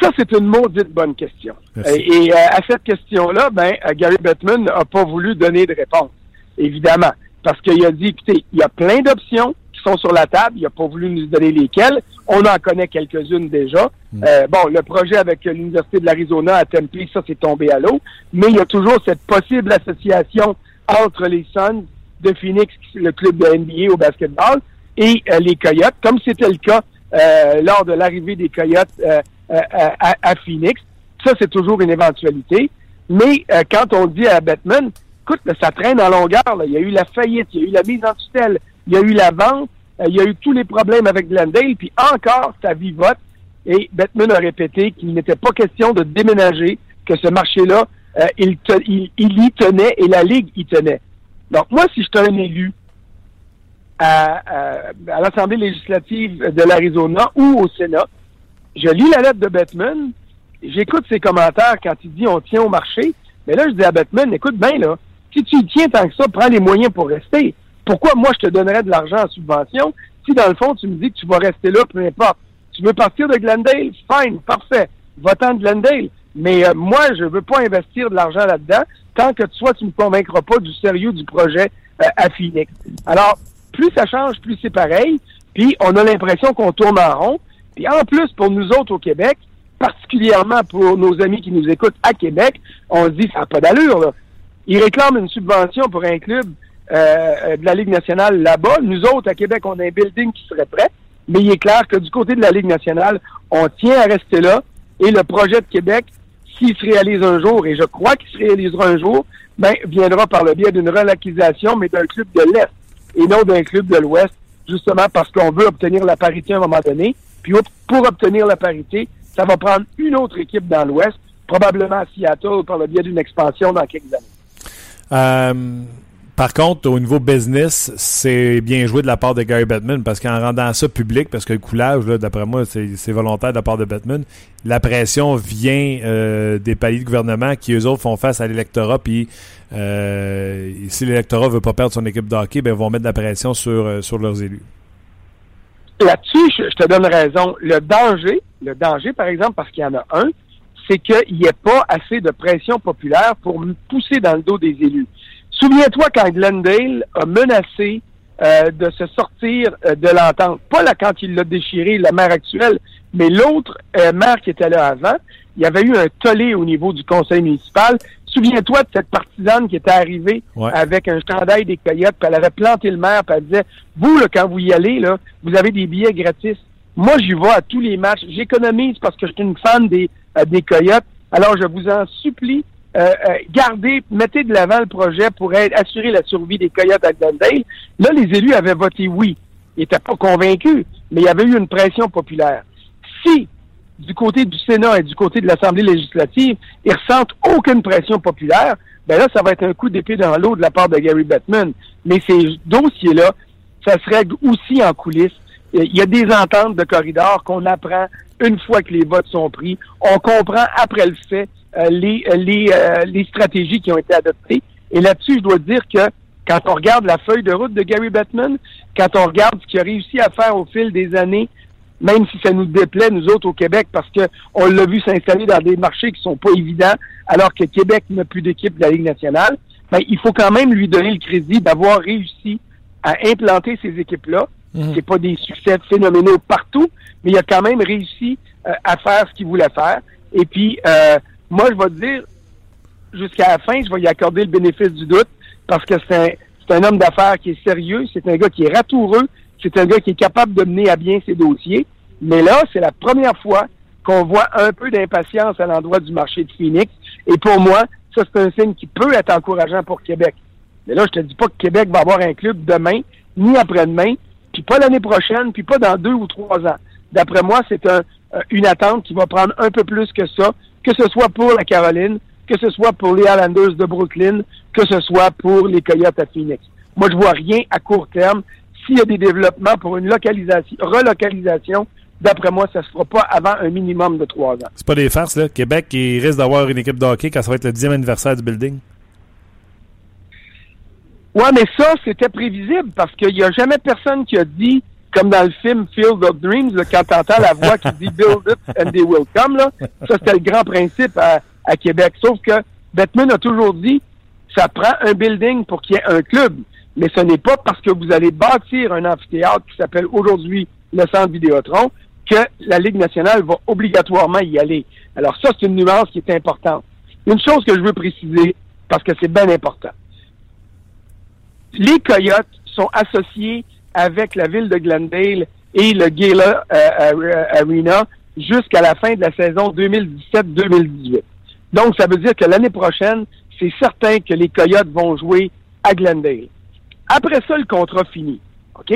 Ça, c'est une maudite bonne question. Merci. Et, et, euh, à cette question-là, ben, euh, Gary Bettman n'a pas voulu donner de réponse, évidemment. Parce qu'il a dit, écoutez, il y a plein d'options qui sont sur la table. Il n'a pas voulu nous donner lesquelles. On en connaît quelques-unes déjà. Euh, bon, le projet avec l'Université de l'Arizona à Tempe, ça, c'est tombé à l'eau. Mais il y a toujours cette possible association entre les Suns de Phoenix, le club de NBA au basketball, et euh, les Coyotes, comme c'était le cas euh, lors de l'arrivée des Coyotes euh, euh, à, à Phoenix. Ça, c'est toujours une éventualité. Mais euh, quand on dit à Batman, écoute, ça traîne en longueur. Il y a eu la faillite, il y a eu la mise en tutelle, il y a eu la vente, euh, il y a eu tous les problèmes avec Glendale, puis encore, ça vivote. Et Batman a répété qu'il n'était pas question de déménager, que ce marché-là, euh, il, il, il y tenait et la Ligue y tenait. Donc, moi, si j'étais un élu à, à, à l'Assemblée législative de l'Arizona ou au Sénat, je lis la lettre de Batman, j'écoute ses commentaires quand il dit on tient au marché, mais là, je dis à Batman, écoute bien, là, si tu y tiens tant que ça, prends les moyens pour rester. Pourquoi moi, je te donnerais de l'argent en subvention si, dans le fond, tu me dis que tu vas rester là, peu importe. Tu veux partir de Glendale? Fine, parfait. Va-t'en de Glendale. Mais euh, moi, je veux pas investir de l'argent là-dedans tant que toi, tu me convaincras pas du sérieux du projet euh, à Phoenix. Alors, plus ça change, plus c'est pareil. Puis, on a l'impression qu'on tourne en rond. Puis, en plus, pour nous autres au Québec, particulièrement pour nos amis qui nous écoutent à Québec, on se dit, ça n'a pas d'allure. Ils réclament une subvention pour un club euh, euh, de la Ligue nationale là-bas. Nous autres, à Québec, on a un building qui serait prêt. Mais il est clair que du côté de la Ligue nationale, on tient à rester là. Et le projet de Québec, s'il se réalise un jour, et je crois qu'il se réalisera un jour, ben, viendra par le biais d'une relocalisation, mais d'un club de l'Est et non d'un club de l'Ouest, justement parce qu'on veut obtenir la parité à un moment donné. Puis pour obtenir la parité, ça va prendre une autre équipe dans l'Ouest, probablement à Seattle par le biais d'une expansion dans quelques années. Euh, par contre, au niveau business, c'est bien joué de la part de Gary Bettman parce qu'en rendant ça public, parce que le coulage, d'après moi, c'est volontaire de la part de Bettman, la pression vient euh, des paliers de gouvernement qui, eux autres, font face à l'électorat. Puis, euh, si l'électorat veut pas perdre son équipe de hockey, ben, ils vont mettre de la pression sur, sur leurs élus. Là-dessus, je, te donne raison. Le danger, le danger, par exemple, parce qu'il y en a un, c'est qu'il n'y ait pas assez de pression populaire pour pousser dans le dos des élus. Souviens-toi quand Glendale a menacé euh, de se sortir euh, de l'entente. Pas là quand il l'a déchiré, la maire actuelle, mais l'autre euh, maire qui était là avant. Il y avait eu un tollé au niveau du conseil municipal. Souviens-toi de cette partisane qui était arrivée avec un chandail des coyotes, puis elle avait planté le maire, puis elle disait, vous, là, quand vous y allez, là, vous avez des billets gratis. Moi, j'y vais à tous les matchs. J'économise parce que je suis une fan des, des coyotes. Alors, je vous en supplie, euh, euh, gardez, mettez de l'avant le projet pour assurer la survie des Coyotes à Glendale. Là, les élus avaient voté oui. Ils n'étaient pas convaincus, mais il y avait eu une pression populaire. Si, du côté du Sénat et du côté de l'Assemblée législative, ils ressentent aucune pression populaire, ben là, ça va être un coup d'épée dans l'eau de la part de Gary Bettman. Mais ces dossiers-là, ça se règle aussi en coulisses. Il y a des ententes de corridor qu'on apprend une fois que les votes sont pris. On comprend après le fait euh, les, euh, les, euh, les stratégies qui ont été adoptées. Et là-dessus, je dois dire que quand on regarde la feuille de route de Gary Bettman, quand on regarde ce qu'il a réussi à faire au fil des années, même si ça nous déplaît, nous autres au Québec, parce que on l'a vu s'installer dans des marchés qui sont pas évidents, alors que Québec n'a plus d'équipe de la Ligue nationale, ben, il faut quand même lui donner le crédit d'avoir réussi à implanter ces équipes-là. Mhm. C'est pas des succès phénoménaux partout, mais il a quand même réussi à faire ce qu'il voulait faire. Et puis, euh, moi, je vais te dire, jusqu'à la fin, je vais y accorder le bénéfice du doute parce que c'est un, un homme d'affaires qui est sérieux, c'est un gars qui est ratoureux, c'est un gars qui est capable de mener à bien ses dossiers. Mais là, c'est la première fois qu'on voit un peu d'impatience à l'endroit du marché de Phoenix. Et pour moi, ça, c'est un signe qui peut être encourageant pour Québec. Mais là, je te dis pas que Québec va avoir un club demain, ni après-demain, puis pas l'année prochaine, puis pas dans deux ou trois ans. D'après moi, c'est un, euh, une attente qui va prendre un peu plus que ça que ce soit pour la Caroline, que ce soit pour les Islanders de Brooklyn, que ce soit pour les Coyotes à Phoenix. Moi, je vois rien à court terme. S'il y a des développements pour une localisation, relocalisation, d'après moi, ça se fera pas avant un minimum de trois ans. C'est pas des farces, là. Québec, il risque d'avoir une équipe de hockey quand ça va être le dixième anniversaire du building. Ouais, mais ça, c'était prévisible parce qu'il n'y a jamais personne qui a dit comme dans le film Field of Dreams, là, quand t'entends la voix qui dit Build it and they will come, là, ça c'était le grand principe à, à Québec. Sauf que Batman a toujours dit ça prend un building pour qu'il y ait un club. Mais ce n'est pas parce que vous allez bâtir un amphithéâtre qui s'appelle aujourd'hui le Centre Vidéotron que la Ligue nationale va obligatoirement y aller. Alors ça, c'est une nuance qui est importante. Une chose que je veux préciser, parce que c'est bien important. Les Coyotes sont associés avec la ville de Glendale et le Gala euh, euh, Arena jusqu'à la fin de la saison 2017-2018. Donc, ça veut dire que l'année prochaine, c'est certain que les Coyotes vont jouer à Glendale. Après ça, le contrat fini. OK?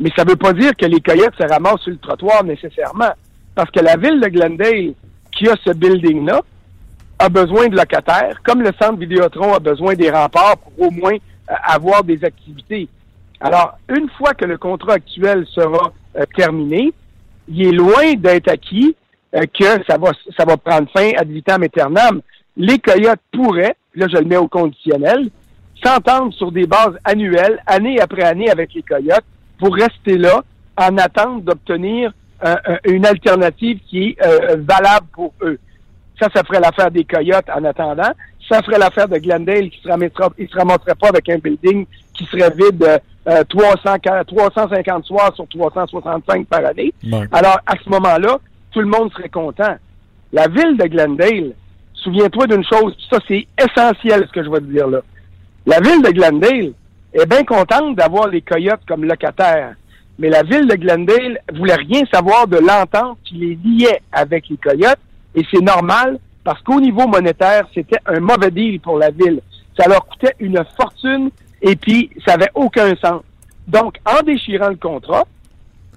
Mais ça ne veut pas dire que les Coyotes se ramassent sur le trottoir nécessairement. Parce que la ville de Glendale, qui a ce building-là, a besoin de locataires, comme le centre Vidéotron a besoin des remparts pour au moins avoir des activités. Alors, une fois que le contrat actuel sera euh, terminé, il est loin d'être acquis euh, que ça va, ça va prendre fin ad vitam aeternam. Les Coyotes pourraient, là je le mets au conditionnel, s'entendre sur des bases annuelles, année après année avec les Coyotes, pour rester là en attente d'obtenir euh, une alternative qui est valable pour eux. Ça, ça ferait l'affaire des Coyotes en attendant. Ça ferait l'affaire de Glendale qui se il se ramasserait pas avec un building qui serait vide 300, euh, 350 soirs sur 365 par année. Alors, à ce moment-là, tout le monde serait content. La ville de Glendale, souviens-toi d'une chose, ça c'est essentiel ce que je vais te dire là. La ville de Glendale est bien contente d'avoir les coyotes comme locataires. Mais la ville de Glendale voulait rien savoir de l'entente qui les liait avec les coyotes. Et c'est normal parce qu'au niveau monétaire, c'était un mauvais deal pour la ville. Ça leur coûtait une fortune et puis ça avait aucun sens. Donc, en déchirant le contrat,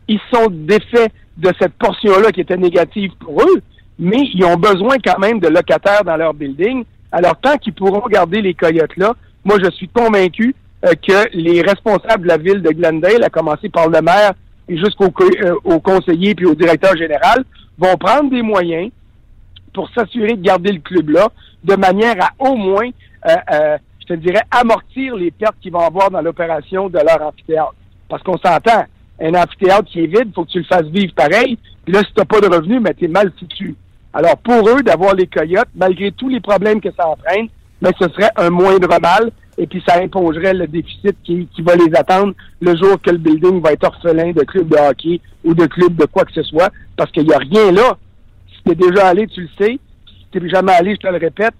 ils sont défaits de cette portion-là qui était négative pour eux, mais ils ont besoin quand même de locataires dans leur building. Alors, tant qu'ils pourront garder les coyotes là, moi, je suis convaincu euh, que les responsables de la ville de Glendale, à commencer par le maire et jusqu'au euh, conseiller puis au directeur général, vont prendre des moyens pour s'assurer de garder le club là, de manière à au moins, euh, je te dirais, amortir les pertes qu'ils vont avoir dans l'opération de leur amphithéâtre. Parce qu'on s'entend, un amphithéâtre qui est vide, faut que tu le fasses vivre pareil. Puis là, si t'as pas de revenus, mais t'es mal foutu. Alors, pour eux, d'avoir les coyotes, malgré tous les problèmes que ça entraîne, mais ce serait un moindre mal et puis ça imposerait le déficit qui, qui va les attendre le jour que le building va être orphelin de club de hockey ou de club de quoi que ce soit, parce qu'il n'y a rien là. Si tu es déjà allé, tu le sais. N'es jamais allé, je te le répète.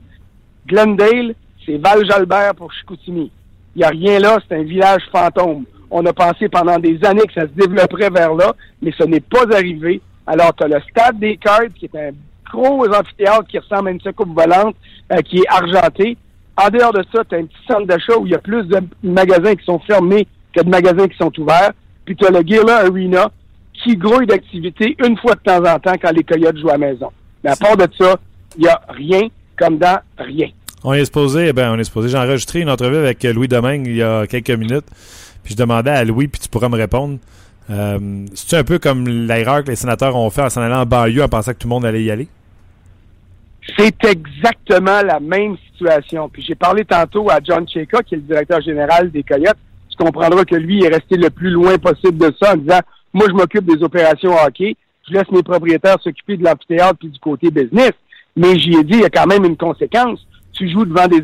Glendale, c'est Val-Jalbert pour Chicoutimi. Il n'y a rien là, c'est un village fantôme. On a pensé pendant des années que ça se développerait vers là, mais ce n'est pas arrivé. Alors, tu as le stade des cartes, qui est un gros amphithéâtre qui ressemble à une secoupe volante, euh, qui est argenté. En dehors de ça, tu as un petit centre d'achat où il y a plus de magasins qui sont fermés que de magasins qui sont ouverts. Puis tu as le Guerrilla Arena qui grouille d'activité une fois de temps en temps quand les Coyotes jouent à la maison. Mais à part de ça, il n'y a rien comme dans rien. On est supposé, eh ben, on est supposé. J'ai enregistré une entrevue avec Louis Domingue il y a quelques minutes. Puis je demandais à Louis, puis tu pourras me répondre. Euh, C'est-tu un peu comme l'erreur que les sénateurs ont fait en s'en allant en banlieue en pensant que tout le monde allait y aller? C'est exactement la même situation. Puis j'ai parlé tantôt à John Cheka, qui est le directeur général des Coyotes. Tu comprendras que lui est resté le plus loin possible de ça en disant Moi, je m'occupe des opérations hockey, je laisse mes propriétaires s'occuper de l'amphithéâtre puis du côté business. Mais j'y ai dit, il y a quand même une conséquence. Tu joues devant des,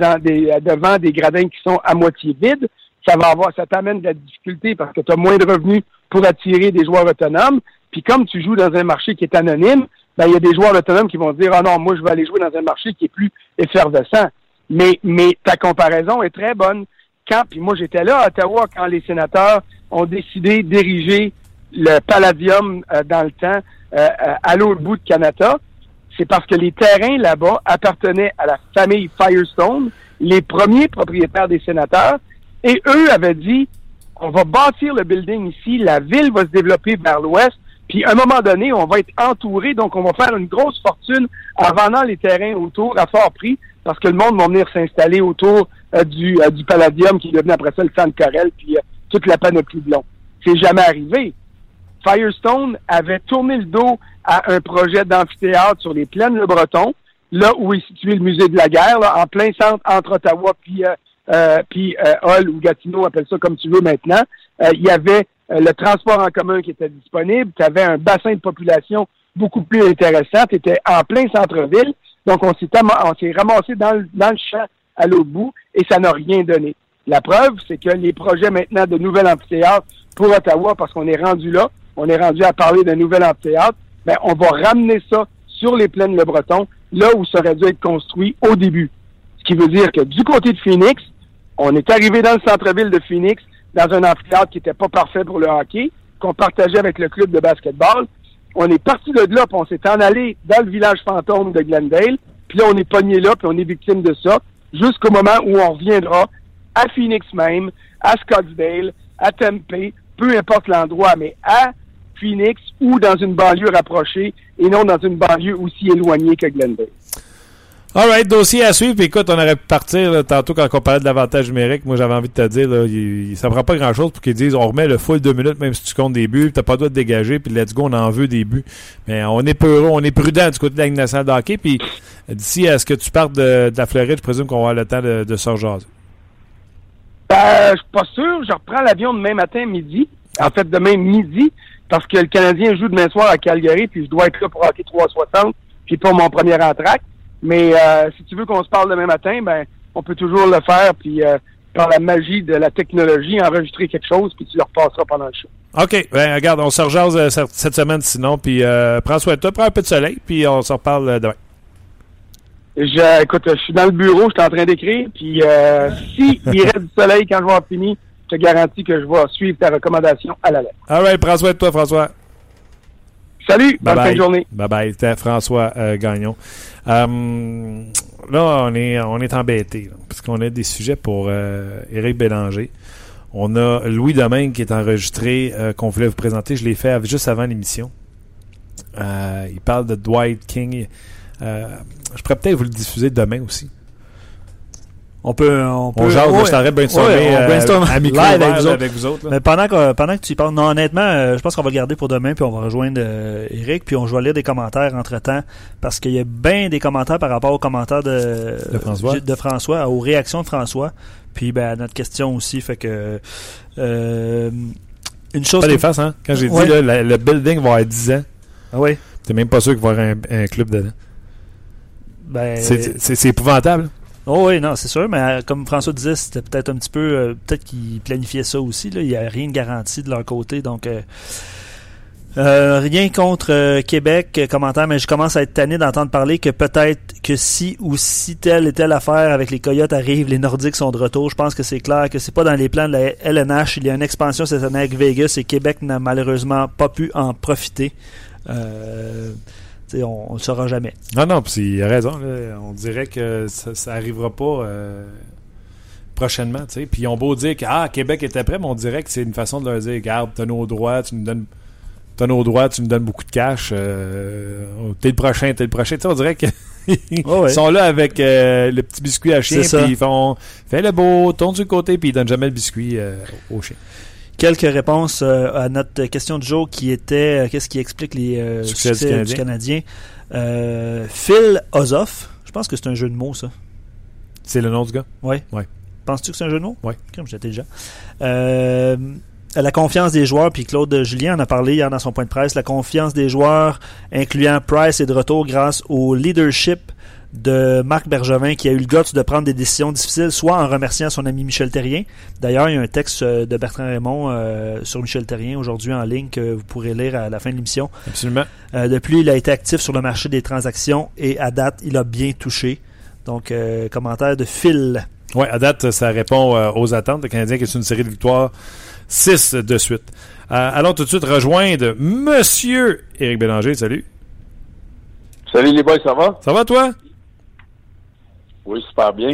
devant des gradins qui sont à moitié vides, ça va avoir, ça t'amène de la difficulté parce que tu as moins de revenus pour attirer des joueurs autonomes. Puis comme tu joues dans un marché qui est anonyme, ben, il y a des joueurs autonomes qui vont dire, ah non, moi, je vais aller jouer dans un marché qui est plus effervescent. Mais, mais ta comparaison est très bonne. Quand, puis moi, j'étais là à Ottawa quand les sénateurs ont décidé d'ériger le Palladium euh, dans le temps euh, euh, à l'autre bout de Canada. C'est parce que les terrains là-bas appartenaient à la famille Firestone, les premiers propriétaires des sénateurs, et eux avaient dit, on va bâtir le building ici, la ville va se développer vers l'ouest, puis à un moment donné, on va être entouré, donc on va faire une grosse fortune en vendant les terrains autour à fort prix, parce que le monde va venir s'installer autour euh, du, euh, du Palladium, qui est devenu après ça le Centre Corel, puis euh, toute la panoplie de long. C'est jamais arrivé. Firestone avait tourné le dos à un projet d'amphithéâtre sur les plaines Le Breton, là où est situé le musée de la guerre, là, en plein centre entre Ottawa puis euh, puis Hall ou Gatineau, appelle ça comme tu veux maintenant. Il y avait euh, le transport en commun qui était disponible, tu avais un bassin de population beaucoup plus intéressant, tu étais en plein centre-ville, donc on s'est, on s'est ramassé dans le, dans le champ à l'autre bout et ça n'a rien donné. La preuve, c'est que les projets maintenant de nouvel amphithéâtre pour Ottawa, parce qu'on est rendu là, on est rendu à parler d'un nouvel amphithéâtre, ben, on va ramener ça sur les plaines Le Breton, là où ça aurait dû être construit au début. Ce qui veut dire que du côté de Phoenix, on est arrivé dans le centre-ville de Phoenix, dans un amphithéâtre qui n'était pas parfait pour le hockey, qu'on partageait avec le club de basketball. On est parti de là, puis on s'est en allé dans le village fantôme de Glendale, puis là, on est pogné là, puis on est victime de ça, jusqu'au moment où on reviendra à Phoenix même, à Scottsdale, à Tempe, peu importe l'endroit, mais à Phoenix ou dans une banlieue rapprochée et non dans une banlieue aussi éloignée que Glendale. Alright, dossier à suivre. écoute, on aurait pu partir tantôt quand on parlait de l'avantage numérique. Moi, j'avais envie de te dire, là, il, ça prend pas grand-chose pour qu'ils disent on remet le full deux minutes, même si tu comptes des buts, t'as pas le droit de dégager, puis let's go, on en veut des buts. Mais on est peureux, on est prudent du côté de la Ligue nationale de hockey. Puis d'ici à ce que tu partes de, la Floride, je présume qu'on va avoir le temps de, de se rejaser. Ben, je suis pas sûr. Je reprends l'avion demain matin midi. En fait, demain midi, parce que le Canadien joue demain soir à Calgary, puis je dois être là pour hockey 360, puis pour mon premier entraque. Mais euh, si tu veux qu'on se parle demain matin, ben on peut toujours le faire, puis euh, par la magie de la technologie, enregistrer quelque chose, puis tu le repasseras pendant le show. OK. Ben, regarde, on se rejase euh, cette semaine sinon, puis prends soin de toi, prends un peu de soleil, puis on se reparle demain. Je, écoute, je suis dans le bureau, je suis en train d'écrire, puis si il [LAUGHS] reste du soleil quand je vais avoir fini, je te garantis que je vais suivre ta recommandation à la lettre. All right, prends soin de toi, François. Salut, bonne Bye fin de journée. Bye bye. C'était François euh, Gagnon. Euh, là, on est, on est embêté parce qu'on a des sujets pour euh, Éric Bélanger. On a Louis Domingue qui est enregistré, euh, qu'on voulait vous présenter. Je l'ai fait juste avant l'émission. Il parle de Dwight King. Je pourrais peut-être vous le diffuser demain aussi. On peut. On, peut On jase, là, ouais. je t'arrête brainstormer Ouais, on euh, à micro [LAUGHS] live ouvert, avec vous autres. avec vous autres, là. Mais pendant que, pendant que tu y parles, non, honnêtement, euh, je pense qu'on va le garder pour demain, puis on va rejoindre euh, Eric, puis on va lire des commentaires entre-temps, parce qu'il y a bien des commentaires par rapport aux commentaires de, De François. de François, aux réactions de François, puis ben, à notre question aussi, fait que... euh, une chose... Pas des faces, hein? Quand j'ai Ouais. dit, là, la- le building va avoir 10 ans, Ah oui, t'es même pas sûr qu'il va y avoir un, un club dedans. ben... C'est épouvantable. Oh oui, non, c'est sûr, mais euh, comme François disait, c'était peut-être un petit peu... euh, peut-être qu'ils planifiaient ça aussi, il n'y a rien de garanti de leur côté, donc... euh, euh, rien contre Québec, commentaire, mais je commence à être tanné d'entendre parler que peut-être que si ou si telle et telle affaire avec les Coyotes arrive, les Nordiques sont de retour. Je pense que c'est clair que c'est pas dans les plans de la LNH. Il y a une expansion cette année avec Vegas et Québec n'a malheureusement pas pu en profiter. Euh, on, le saura jamais. Non, non, puis il a raison. là. On dirait que ça, ça arrivera pas euh, prochainement. Puis ils ont beau dire que ah, Québec était prêt, mais on dirait que c'est une façon de leur dire Regarde, t'as nos droits, tu nous donnes. T'as nos droits, tu nous donnes beaucoup de cash. Euh, t'es le prochain, t'es le prochain. On dirait que [LAUGHS] Oh ouais. ils sont là avec euh, le petit biscuit à chien, puis ils font fais le beau, tourne du côté, puis ils donnent jamais le biscuit au chien. Quelques réponses euh, à notre question du jour qui était euh, qu'est-ce qui explique les euh, Succès du succès, Canadien. du Canadien. Phil Ozoff, je pense que c'est un jeu de mots ça. C'est le nom du gars? Penses-tu que c'est un jeu de mots? Ouais. Comme j'étais déjà. Euh, la confiance des joueurs, puis Claude Julien en a parlé hier dans son point de presse, la confiance des joueurs, incluant Price, est de retour grâce au leadership de Marc Bergevin qui a eu le guts de prendre des décisions difficiles, soit en remerciant son ami Michel Terrien. D'ailleurs, il y a un texte euh, de Bertrand Raymond euh, sur Michel Terrien aujourd'hui en ligne que vous pourrez lire à la fin de l'émission. Absolument. Euh, depuis, il a été actif sur le marché des transactions et à date, il a bien touché. Donc, euh, commentaire de Phil. Ouais, à date, ça répond euh, aux attentes. Le Canadien qui est sur une série de victoires 6 de suite. Euh, allons tout de suite rejoindre Monsieur Éric Bélanger. Salut. Salut les boys, ça va? Ça va, toi? Oui, super bien.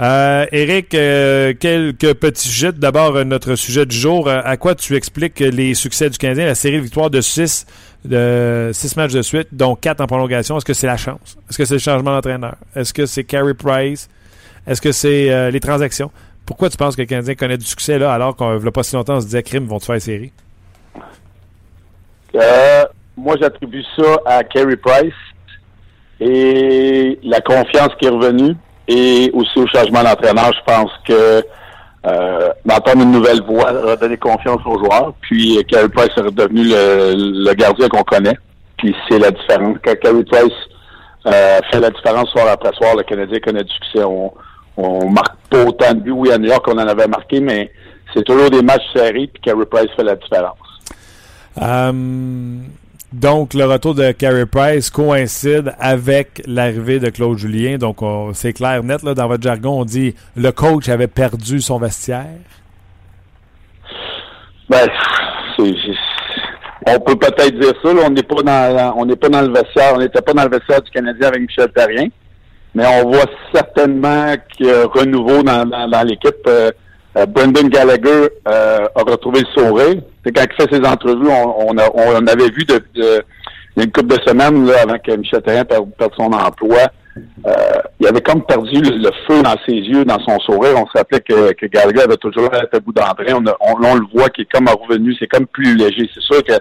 Euh, Éric, euh, quelques petits sujets. D'abord, euh, notre sujet du jour. Euh, à quoi tu expliques les succès du Canadien, la série de victoires de 6 de six matchs de suite, dont 4 en prolongation? Est-ce que c'est la chance? Est-ce que c'est le changement d'entraîneur? Est-ce que c'est Carey Price? Est-ce que c'est euh, les transactions? Pourquoi tu penses que le Canadien connaît du succès là, alors qu'on ne pas si longtemps, on se disait, crime, vont te faire série? Euh, moi, j'attribue ça à Carey Price et la confiance qui est revenue et aussi au changement d'entraîneur. Je pense que euh, d'entendre une nouvelle voix, redonner confiance aux joueurs. Puis euh, Carey Price est redevenu le, le gardien qu'on connaît. Puis c'est la différence. Quand Price euh, fait la différence soir après soir, le Canadien connaît du succès. On, on marque pas autant de buts, oui, à New York, on en avait marqué, mais c'est toujours des matchs serrés, puis Carey Price fait la différence. Euh, donc, le retour de Carey Price coïncide avec l'arrivée de Claude Julien. Donc, on- c'est clair, net, là, dans votre jargon, on dit le coach avait perdu son vestiaire. Ben, c'est, on peut peut-être dire ça. là. on n'est pas dans, pas dans le vestiaire, on n'était pas dans le vestiaire du Canadien avec Michel Terrien, mais on voit certainement qu'il y a un renouveau dans, dans, dans l'équipe. Euh, euh, Brendan Gallagher euh, a retrouvé le sourire. Quand il fait ses entrevues, on, on, a- on avait vu de, de- il y a une couple de semaines là, avant que Michel Terrien perde, son emploi. Euh, il avait comme perdu le, feu dans ses yeux, dans son sourire. On se rappelait que, que avait toujours l'air à bout d'entrain. On, on, le voit qui est comme revenu, c'est comme plus léger. C'est sûr que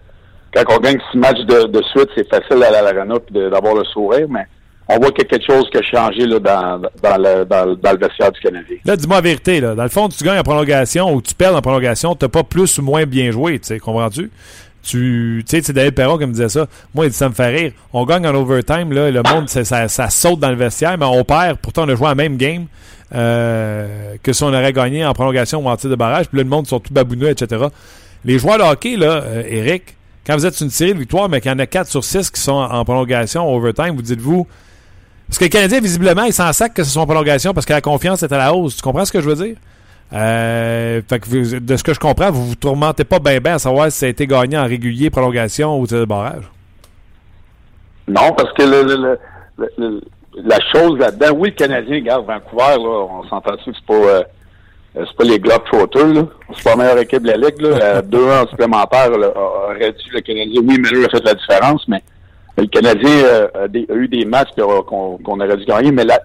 quand on gagne six matchs de, de suite, c'est facile d'aller à l'arena et d'avoir le sourire, mais on voit qu'il y a quelque chose qui a changé là, dans, dans, le, dans, le- vestiaire du Canadien. Là, dis-moi la vérité. Là. Dans le fond, tu gagnes en prolongation ou tu perds en prolongation, tu pas plus ou moins bien joué. Tu sais, comprends-tu? Tu sais, c'est David Perron qui me disait ça. Moi, il dit ça me fait rire. On gagne en overtime, là, le monde, ça, ça, saute dans le vestiaire, mais on perd. Pourtant, on a joué la même game euh, que si on aurait gagné en prolongation ou en tir de barrage. Puis là, le monde sont tout babouneux, etc. Les joueurs de hockey, là, euh, Eric, quand vous êtes une série de victoires, mais qu'il y en a 4 sur 6 qui sont en prolongation, overtime, vous dites-vous. Parce que le Canadien, visiblement, il s'en sac que ce soit en prolongation parce que la confiance est à la hausse. Tu comprends ce que je veux dire? Euh, fait que vous- de ce que je comprends, vous vous tourmentez pas bien bien à savoir si ça a été gagné en régulier, prolongation ou tir de barrage. Non, parce que le, le, le, la chose là-dedans, oui, le Canadien garde Vancouver, là, on s'entend dessus que c'est pas, euh, c'est pas les Globetrotters, là. C'est pas la meilleure équipe de la Ligue, là. [LAUGHS] deux ans supplémentaires, là, aurait dû le Canadien. Oui, Miller a fait la différence, mais le Canadien euh, a, eu des matchs qu'on aurait dû gagner, mais la,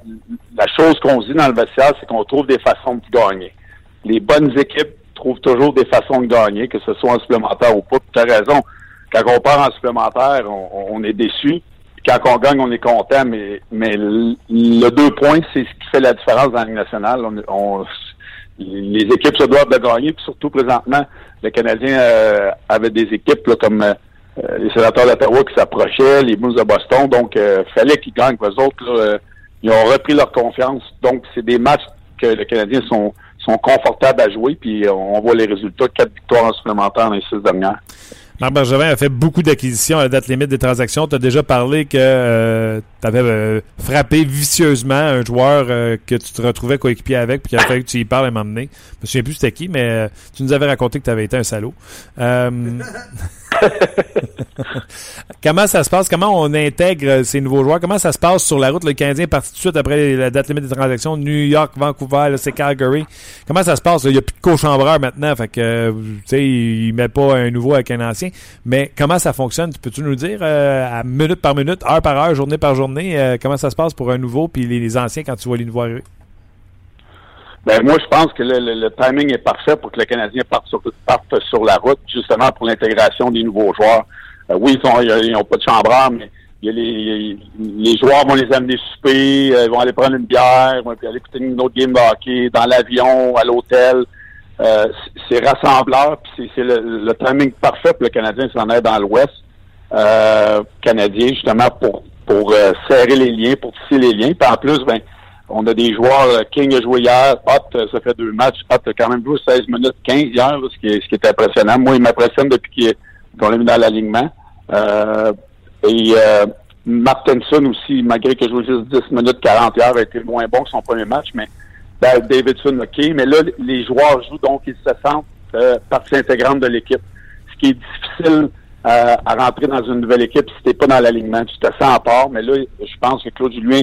la chose qu'on dit dans le vestiaire, c'est qu'on trouve des façons de gagner. Les bonnes équipes trouvent toujours des façons de gagner, que ce soit en supplémentaire ou pas. Tu as raison. Quand on part en supplémentaire, on, est déçu. Quand on gagne, on est content, mais, mais le, deux points, c'est ce qui fait la différence dans la Ligue nationale. On, les équipes se doivent de gagner, puis surtout présentement, le Canadien euh, avait des équipes comme euh, les sénateurs d'Ottawa qui s'approchaient, les Blues de Boston, donc euh, fallait qu'ils gagnent. Les autres, euh, ils ont repris leur confiance. Donc, c'est des matchs que les Canadiens sont, sont confortables à jouer, puis on voit les résultats, quatre victoires en supplémentaire dans les six dernières. Marc Bergevin a fait beaucoup d'acquisitions à la date limite des transactions. Tu as déjà parlé que euh, tu avais euh, frappé vicieusement un joueur euh, que tu te retrouvais coéquipier avec, puis qu'il a fallu que tu y parles et m'emmener. Je me souviens plus c'était qui, mais tu nous avais raconté que tu avais été un salaud. [LAUGHS] [LAUGHS] Comment ça se passe? Comment on intègre ces nouveaux joueurs? Comment ça se passe sur la route? Le Canadien est parti tout de suite après la date limite des transactions. New York, Vancouver, c'est Calgary. Comment ça se passe? Il n'y a plus de co-chambreur maintenant. Fait que, tu sais, met pas un nouveau avec un ancien. Mais comment ça fonctionne? Peux-tu nous dire, euh, à minute par minute, heure par heure, journée par journée, euh, comment ça se passe pour un nouveau puis les, anciens quand tu vois les nouveaux arriver? Ben, moi, je pense que le, timing est parfait pour que le Canadien parte sur la route, justement pour l'intégration des nouveaux joueurs. Euh, oui, ils n'ont pas de chambreur, mais les, les, joueurs vont les amener souper, euh, ils vont aller prendre une bière, vont aller écouter une autre game de hockey, dans l'avion, à l'hôtel. Euh, c'est rassembleur, puis c'est le, timing parfait pour le Canadien s'en est dans l'Ouest canadien, justement, pour, pour serrer les liens, pour tisser les liens. Puis en plus, ben, on a des joueurs, euh, King a joué hier, Hot, euh, ça fait deux matchs, Hot a quand même joué 16 minutes 15 hier, ce, qui est, ce qui est impressionnant. Moi, il m'impressionne depuis qu'on l'a mis dans l'alignement. Euh, et euh, Martinson aussi, malgré qu'il a joué juste 10 minutes 40 hier, a été moins bon que son premier match, mais ben, Davidson, OK. Mais là, les joueurs jouent, donc ils se sentent partie intégrante de l'équipe. Ce qui est difficile à rentrer dans une nouvelle équipe si t'es pas dans l'alignement. Tu te sens à part, mais là, je pense que Claude Julien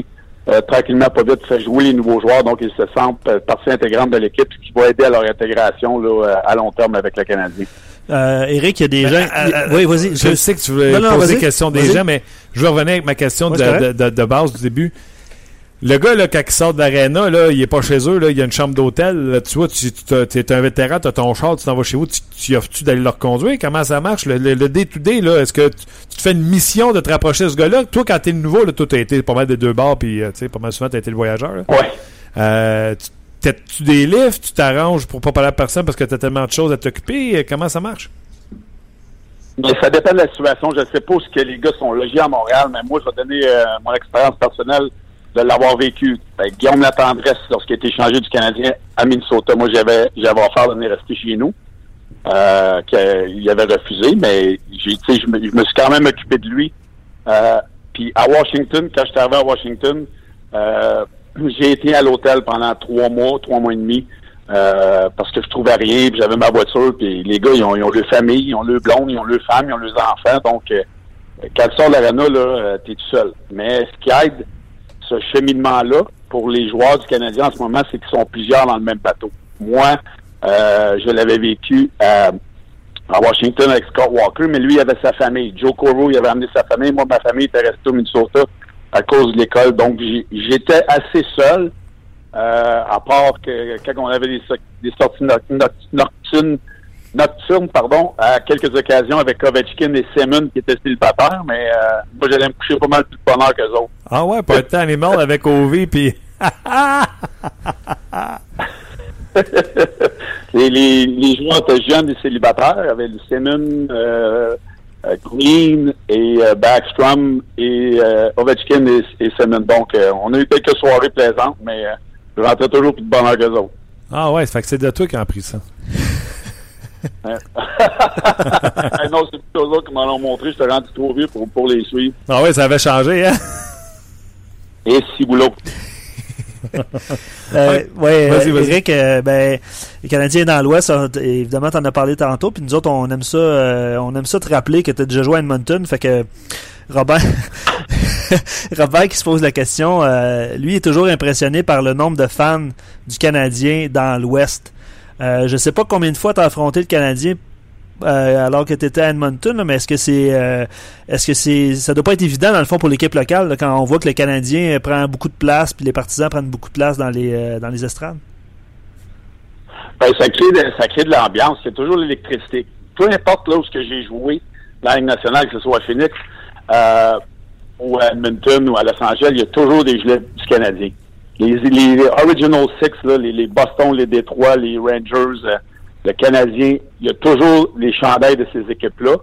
euh, tranquillement, pas vite, fait jouer les nouveaux joueurs, donc ils se sentent euh, partie intégrante de l'équipe, ce qui va aider à leur intégration là, euh, à long terme avec le Canadien. Euh, Eric, il y a des gens. oui, vas-y. Je, sais que tu voulais poser des questions des gens, mais je vais revenir avec ma question de, de, de, base du début. Le gars, là, quand il sort de l'aréna, là, il est pas chez eux, là, il y a une chambre d'hôtel. Tu vois, tu, tu es un vétéran, tu as ton char, tu t'en vas chez vous, tu, tu offres-tu d'aller le reconduire? Comment ça marche? Le, le, day-to-day, là, est-ce que tu, te fais une mission de te rapprocher de ce gars-là? Toi, quand t'es nouveau, là, toi, t'as été pas mal des deux bars, puis, euh, tu sais, pas mal souvent, t'as été le voyageur. Là. Ouais. Euh, tu des lifts? Tu t'arranges pour pas parler à personne parce que tu as tellement de choses à t'occuper? Comment ça marche? Ça dépend de la situation. Je sais pas où que les gars sont logés à Montréal, mais moi, je vais donner euh, mon expérience personnelle de l'avoir vécu. Ben, Guillaume Latendresse, lorsqu'il a été changé du Canadien à Minnesota, moi j'avais j'avais offert de venir rester chez nous. Euh, qu'il avait refusé, mais je, me, suis quand même occupé de lui. Euh, puis à Washington, quand je suis arrivé à Washington, euh, j'ai été à l'hôtel pendant trois mois, trois mois et demi, euh, parce que je trouvais rien, puis j'avais ma voiture, puis les gars, ils ont, ils ont leur famille, ils ont leur blonde, ils ont leur femme, ils ont leurs enfants, donc euh, quand tu sors de l'arena, là, euh, t'es tout seul. Mais ce qui aide, ce cheminement-là pour les joueurs du Canadien en ce moment, c'est qu'ils sont plusieurs dans le même bateau. Moi, euh, je l'avais vécu à, Washington avec Scott Walker, mais lui, il avait sa famille. Joe Corvo, il avait amené sa famille. Moi, ma famille était restée au Minnesota à cause de l'école. Donc, j'étais assez seul, euh, à part que quand on avait des, sorties nocturnes, nocturne, pardon, à quelques occasions avec Ovechkin et Simon qui étaient célibataires, mais euh, moi j'allais me coucher pas mal plus de bonheur qu'eux autres. Ah ouais, pas être animal avec OV puis. [LAUGHS] les, les, les joueurs étaient jeunes et célibataires, avec euh, euh, Green et euh, Backstrom et euh, Ovechkin et, et. Donc on a eu quelques soirées plaisantes, mais je rentrais toujours plus de bonheur qu'eux autres. Ah ouais, ça fait que c'est de toi qui as pris ça. [LAUGHS] [LAUGHS] non, c'est plutôt eux qui m'en ont montré. Je t'ai rendu trop vieux pour, pour les suivre. Ah oui, ça avait changé, hein? Et si boulot. [LAUGHS] euh, ouais, Eric, euh, ben, les Canadiens dans l'Ouest, évidemment, t'en as parlé tantôt, puis nous autres, on aime ça, euh, on aime ça te rappeler que t'as déjà joué à Edmonton, fait que Robert, [LAUGHS] Robert qui se pose la question, euh, lui est toujours impressionné par le nombre de fans du Canadien dans l'Ouest. Euh, je sais pas combien de fois tu as affronté le Canadien euh, alors que tu étais à Edmonton, mais est-ce que c'est euh, est-ce que c'est ça doit pas être évident dans le fond pour l'équipe locale quand on voit que le Canadien prend beaucoup de place puis les partisans prennent beaucoup de place dans les dans les estrades? Ben, ça crée de, ça crée de l'ambiance, c'est toujours l'électricité. Peu importe là où j'ai joué dans la Ligue nationale, que ce soit à Phoenix ou à Edmonton ou à Los Angeles, il y a toujours des gilets du Canadien. Les, Original Six, les Boston, les Détroits, les Rangers, le Canadien, il y a toujours les chandails de ces équipes-là.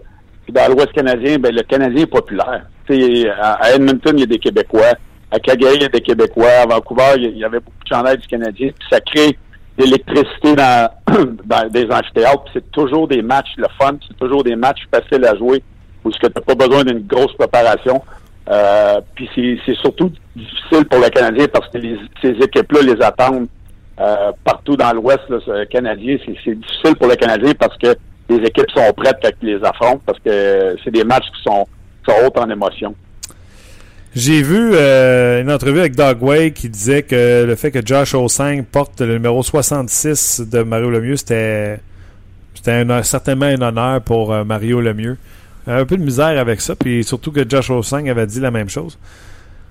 Puis dans l'Ouest canadien, ben, le Canadien est populaire. À, à, Edmonton, il y a des Québécois. À Calgary, il y a des Québécois. À Vancouver, il y avait beaucoup de chandails du Canadien. Puis ça crée l'électricité dans, [COUGHS] dans des amphithéâtres. Puis c'est toujours des matchs, le fun, c'est toujours des matchs faciles à jouer où tu n'as pas besoin d'une grosse préparation. Euh, puis c'est surtout difficile pour le Canadien parce que ces équipes-là les attendent euh, partout dans l'Ouest canadien. C'est difficile pour le Canadien parce que les équipes sont prêtes quand ils les affrontent parce que c'est des matchs qui sont, sont hauts en émotion. J'ai vu euh, une entrevue avec Doug Way qui disait que le fait que Josh O5 porte le numéro 66 de Mario Lemieux, c'était certainement un honneur pour euh, Mario Lemieux. Un peu de misère avec ça, puis surtout que Josh O5 avait dit la même chose.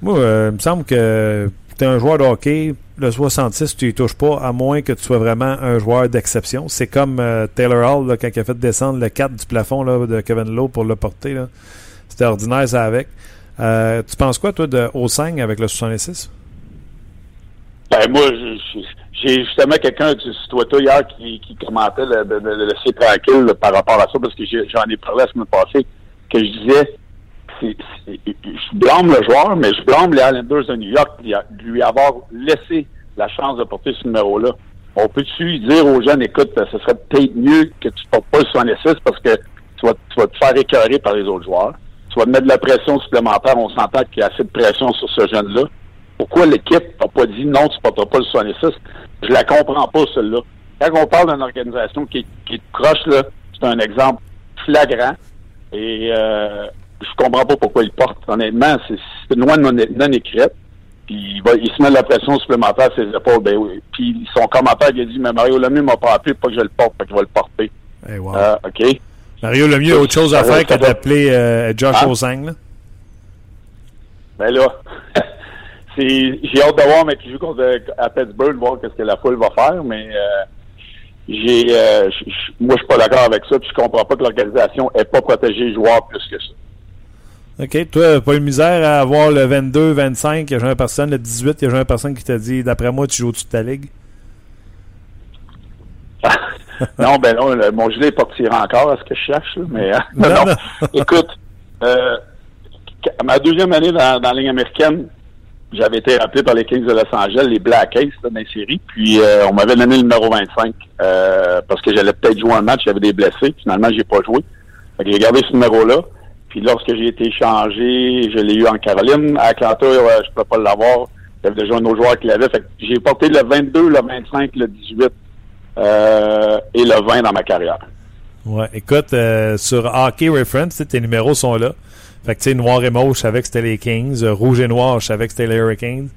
Moi, il me semble que tu es un joueur de hockey, le 66, tu y touches pas, à moins que tu sois vraiment un joueur d'exception. C'est comme euh, Taylor Hall, quand il a fait descendre le 4 du plafond là, de Kevin Lowe pour le porter. C'était ordinaire, ça avec. Euh, tu penses quoi, toi, de O5 avec le 66? Ben, moi, j'ai justement quelqu'un sur Twitter hier qui, qui commentait le laisser tranquille par rapport à ça, parce que j'en ai parlé la semaine passée, que je disais, je blâme le joueur, mais je blâme les Islanders de New York de lui avoir laissé la chance de porter ce numéro-là. On peut-tu dire aux jeunes, écoute, ce serait peut-être mieux que tu ne portes pas le 66 parce que tu vas, te faire écœurer par les autres joueurs. Tu vas te mettre de la pression supplémentaire. On s'entend qu'il y a assez de pression sur ce jeune-là. Pourquoi l'équipe n'a pas dit non, tu ne porteras pas le 66? Je la comprends pas, celle-là. Quand on parle d'une organisation qui, est proche, là, c'est un exemple flagrant. Et euh, je comprends pas pourquoi il porte. Honnêtement, c'est une loi non, non écrite. Puis il, va, il se met de la pression supplémentaire à ses épaules. Ben oui. Puis son commentaire, il a dit, mais Mario Lemieux m'a pas appelé pour que je le porte, fait qu'il va le porter. Hey, wow. euh, OK. Mario Lemieux a autre chose à faire que d'appeler euh, Josh ah. Osang, là? Ben là, [LAUGHS] j'ai hâte de voir, mais qui joue contre, à Pittsburgh, voir qu'est-ce que la foule va faire, mais euh, j'ai, euh, moi, je suis pas d'accord avec ça, puis je comprends pas que l'organisation ait pas protégé les joueurs plus que ça. OK. Toi, pas une misère à avoir le 22, 25, il y a jamais personne. Le 18, il y a jamais personne qui t'a dit, d'après moi, tu joues au-dessus de ta ligue? [LAUGHS] non, ben non, mon gilet partira encore à ce que je cherche, mais euh, [LAUGHS] non, non. Écoute, euh, ma deuxième année dans, dans la ligne américaine, j'avais été rappelé par les Kings de Los Angeles, les Black Ace dans la série, puis euh, on m'avait donné le numéro 25 euh, parce que j'allais peut-être jouer un match, j'avais des blessés, finalement j'ai pas joué. J'ai gardé ce numéro-là. Puis lorsque j'ai été échangé, je l'ai eu en Caroline. À Atlanta, je ne peux pas l'avoir. Il y avait déjà un autre joueur qui l'avait. Fait que j'ai porté le 22, le 25, le 18 euh, et le 20 dans ma carrière. Ouais, écoute, euh, sur Hockey Reference, tes numéros sont là. Fait que tu sais, noir et mauve, je savais que c'était les Kings. rouge et noir, je savais que c'était les Hurricanes.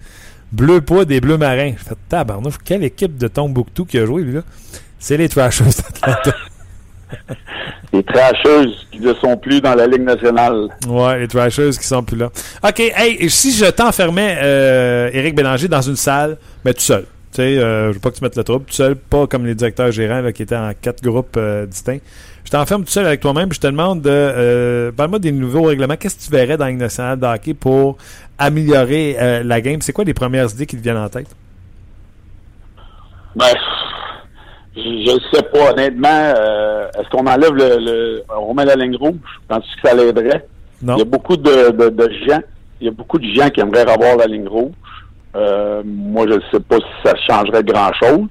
Bleu pas des bleus marins. Je fais tabarnouche, quelle équipe de Tombouctou qui a joué, lui, là? C'est les Trashers d'Atlanta. [LAUGHS] les trasheuses qui ne sont plus dans la Ligue nationale. Ouais, les trasheuses qui sont plus là. OK, hey, si je t'enfermais, euh, Éric Bélanger, dans une salle, mais tout seul. Tu sais, euh, je veux pas que tu mettes le trouble, tout seul, pas comme les directeurs gérants là, qui étaient en quatre groupes euh, distincts. Je t'enferme tout seul avec toi-même, je te demande de euh, parle-moi des nouveaux règlements. Qu'est-ce que tu verrais dans la Ligue nationale de hockey pour améliorer euh, la game? C'est quoi les premières idées qui te viennent en tête? Ben, je ne sais pas, honnêtement. Euh, est-ce qu'on enlève le, le, On remet la ligne rouge? Penses que ça l'aiderait? Non. Il y a beaucoup de, de, de, gens. Il y a beaucoup de gens qui aimeraient avoir la ligne rouge. Euh, moi, je ne sais pas si ça changerait grand-chose.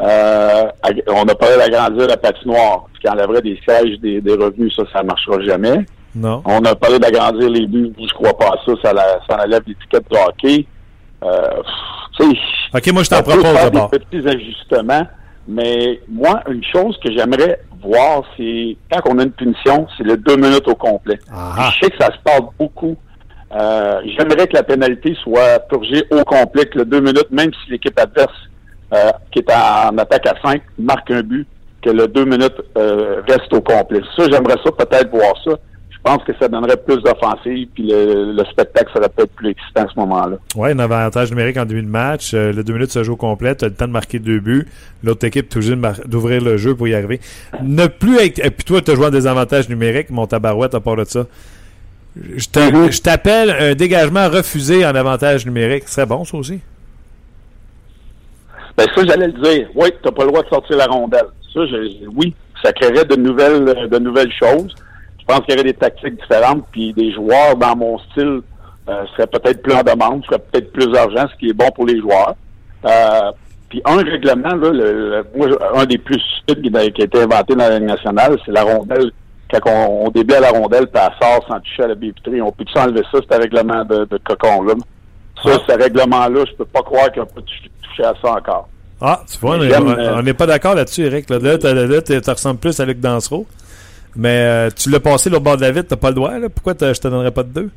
Euh, on a parlé d'agrandir la patinoire, ce qui enlèverait des sièges, des, des revenus, ça, ça ne marchera jamais. Non. On a parlé d'agrandir les buts, je crois pas à ça, ça, la, ça enlève l'étiquette de hockey. Euh, OK, moi, je t'en propose d'abord. des petits ajustements Mais moi, une chose que j'aimerais voir, c'est quand on a une punition, c'est le deux minutes au complet. Ah. Je sais que ça se passe beaucoup. Euh, j'aimerais que la pénalité soit purgée au complet, que le deux minutes, même si l'équipe adverse euh, qui est en, attaque à 5 marque un but, que le deux minutes euh, reste au complet. Ça, j'aimerais ça peut-être voir ça. Je pense que ça donnerait plus d'offensive, puis le, le, spectacle serait peut-être plus excitant à ce moment-là. Oui, un avantage numérique en début de match. Euh, le deux minutes se joue complet. Tu as le temps de marquer deux buts. L'autre équipe est obligée d'ouvrir le jeu pour y arriver. Ne plus être... Et puis toi, tu as joué en désavantage numérique, mon tabarouette à part de ça. Je t'appelle un dégagement refusé en avantage numérique. Ce serait bon, ça aussi? Ben ça, j'allais le dire. Oui, tu n'as pas le droit de sortir la rondelle. Ça, je, oui, ça créerait de nouvelles, de nouvelles choses. Je pense qu'il y aurait des tactiques différentes, puis des joueurs dans mon style euh, seraient peut-être plus en demande, seraient peut-être plus d'argent, ce qui est bon pour les joueurs. Euh, puis un règlement, là, le, un des plus stupides qui a été inventé dans la Ligue nationale, c'est la rondelle. Quand on, on à la rondelle, puis elle sort sans toucher à la billetterie, on peut enlever ça, c'est un règlement de, de cocon, là? Ça, ce règlement-là, je peux pas croire qu'on peut toucher à ça encore. Ah, tu vois, on n'est pas d'accord là-dessus, Eric. Là, là, tu ressembles plus à Luc Dansereau. Mais euh, tu l'as passé au bord de la vitre, t'as pas le droit, là. Pourquoi je te donnerais pas de deux?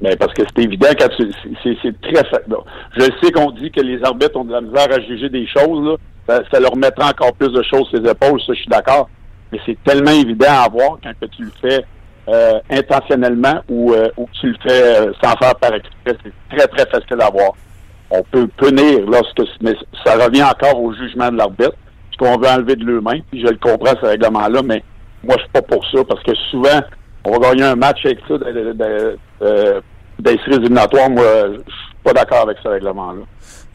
Ben parce que c'est évident quand c'est très Je sais qu'on dit que les arbitres ont de la misère à juger des choses, là. Ça, leur mettra encore plus de choses sur les épaules, ça je suis d'accord. Mais c'est tellement évident à voir quand que tu le fais euh, intentionnellement ou, euh, ou tu le fais sans faire par exprès. C'est très, très facile à voir. On peut punir lorsque mais ça revient encore au jugement de l'arbitre, ce qu'on veut enlever de l'humain, puis je le comprends ce règlement-là, mais moi je suis pas pour ça, parce que souvent, on va gagner un match avec ça d'esprit éliminatoire. Moi, je suis pas d'accord avec ce règlement-là.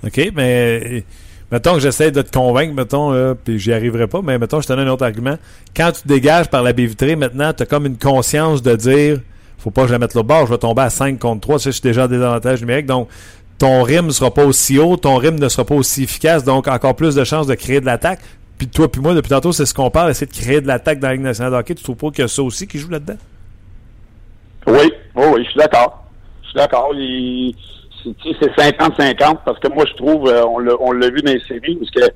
OK, mais mettons que j'essaie de te convaincre, mettons, euh, puis j'y arriverai pas, mais mettons, je te donne un autre argument. Quand tu te dégages par la baie maintenant, tu as comme une conscience de dire faut pas que je la mette là bord, je vais tomber à 5 contre 3, ça, je suis déjà à désavantage numérique, donc ton rythme ne sera pas aussi haut, ton rythme ne sera pas aussi efficace, donc encore plus de chances de créer de l'attaque. Puis toi puis moi, depuis tantôt, c'est ce qu'on parle, essayer de créer de l'attaque dans la Ligue nationale de hockey. Tu trouves pas qu'il y a ça aussi qui joue là-dedans? Oui, oui, oui, je suis d'accord. Je suis d'accord. C'est 50-50 parce que moi, je trouve, euh, on l'a vu dans les séries, parce que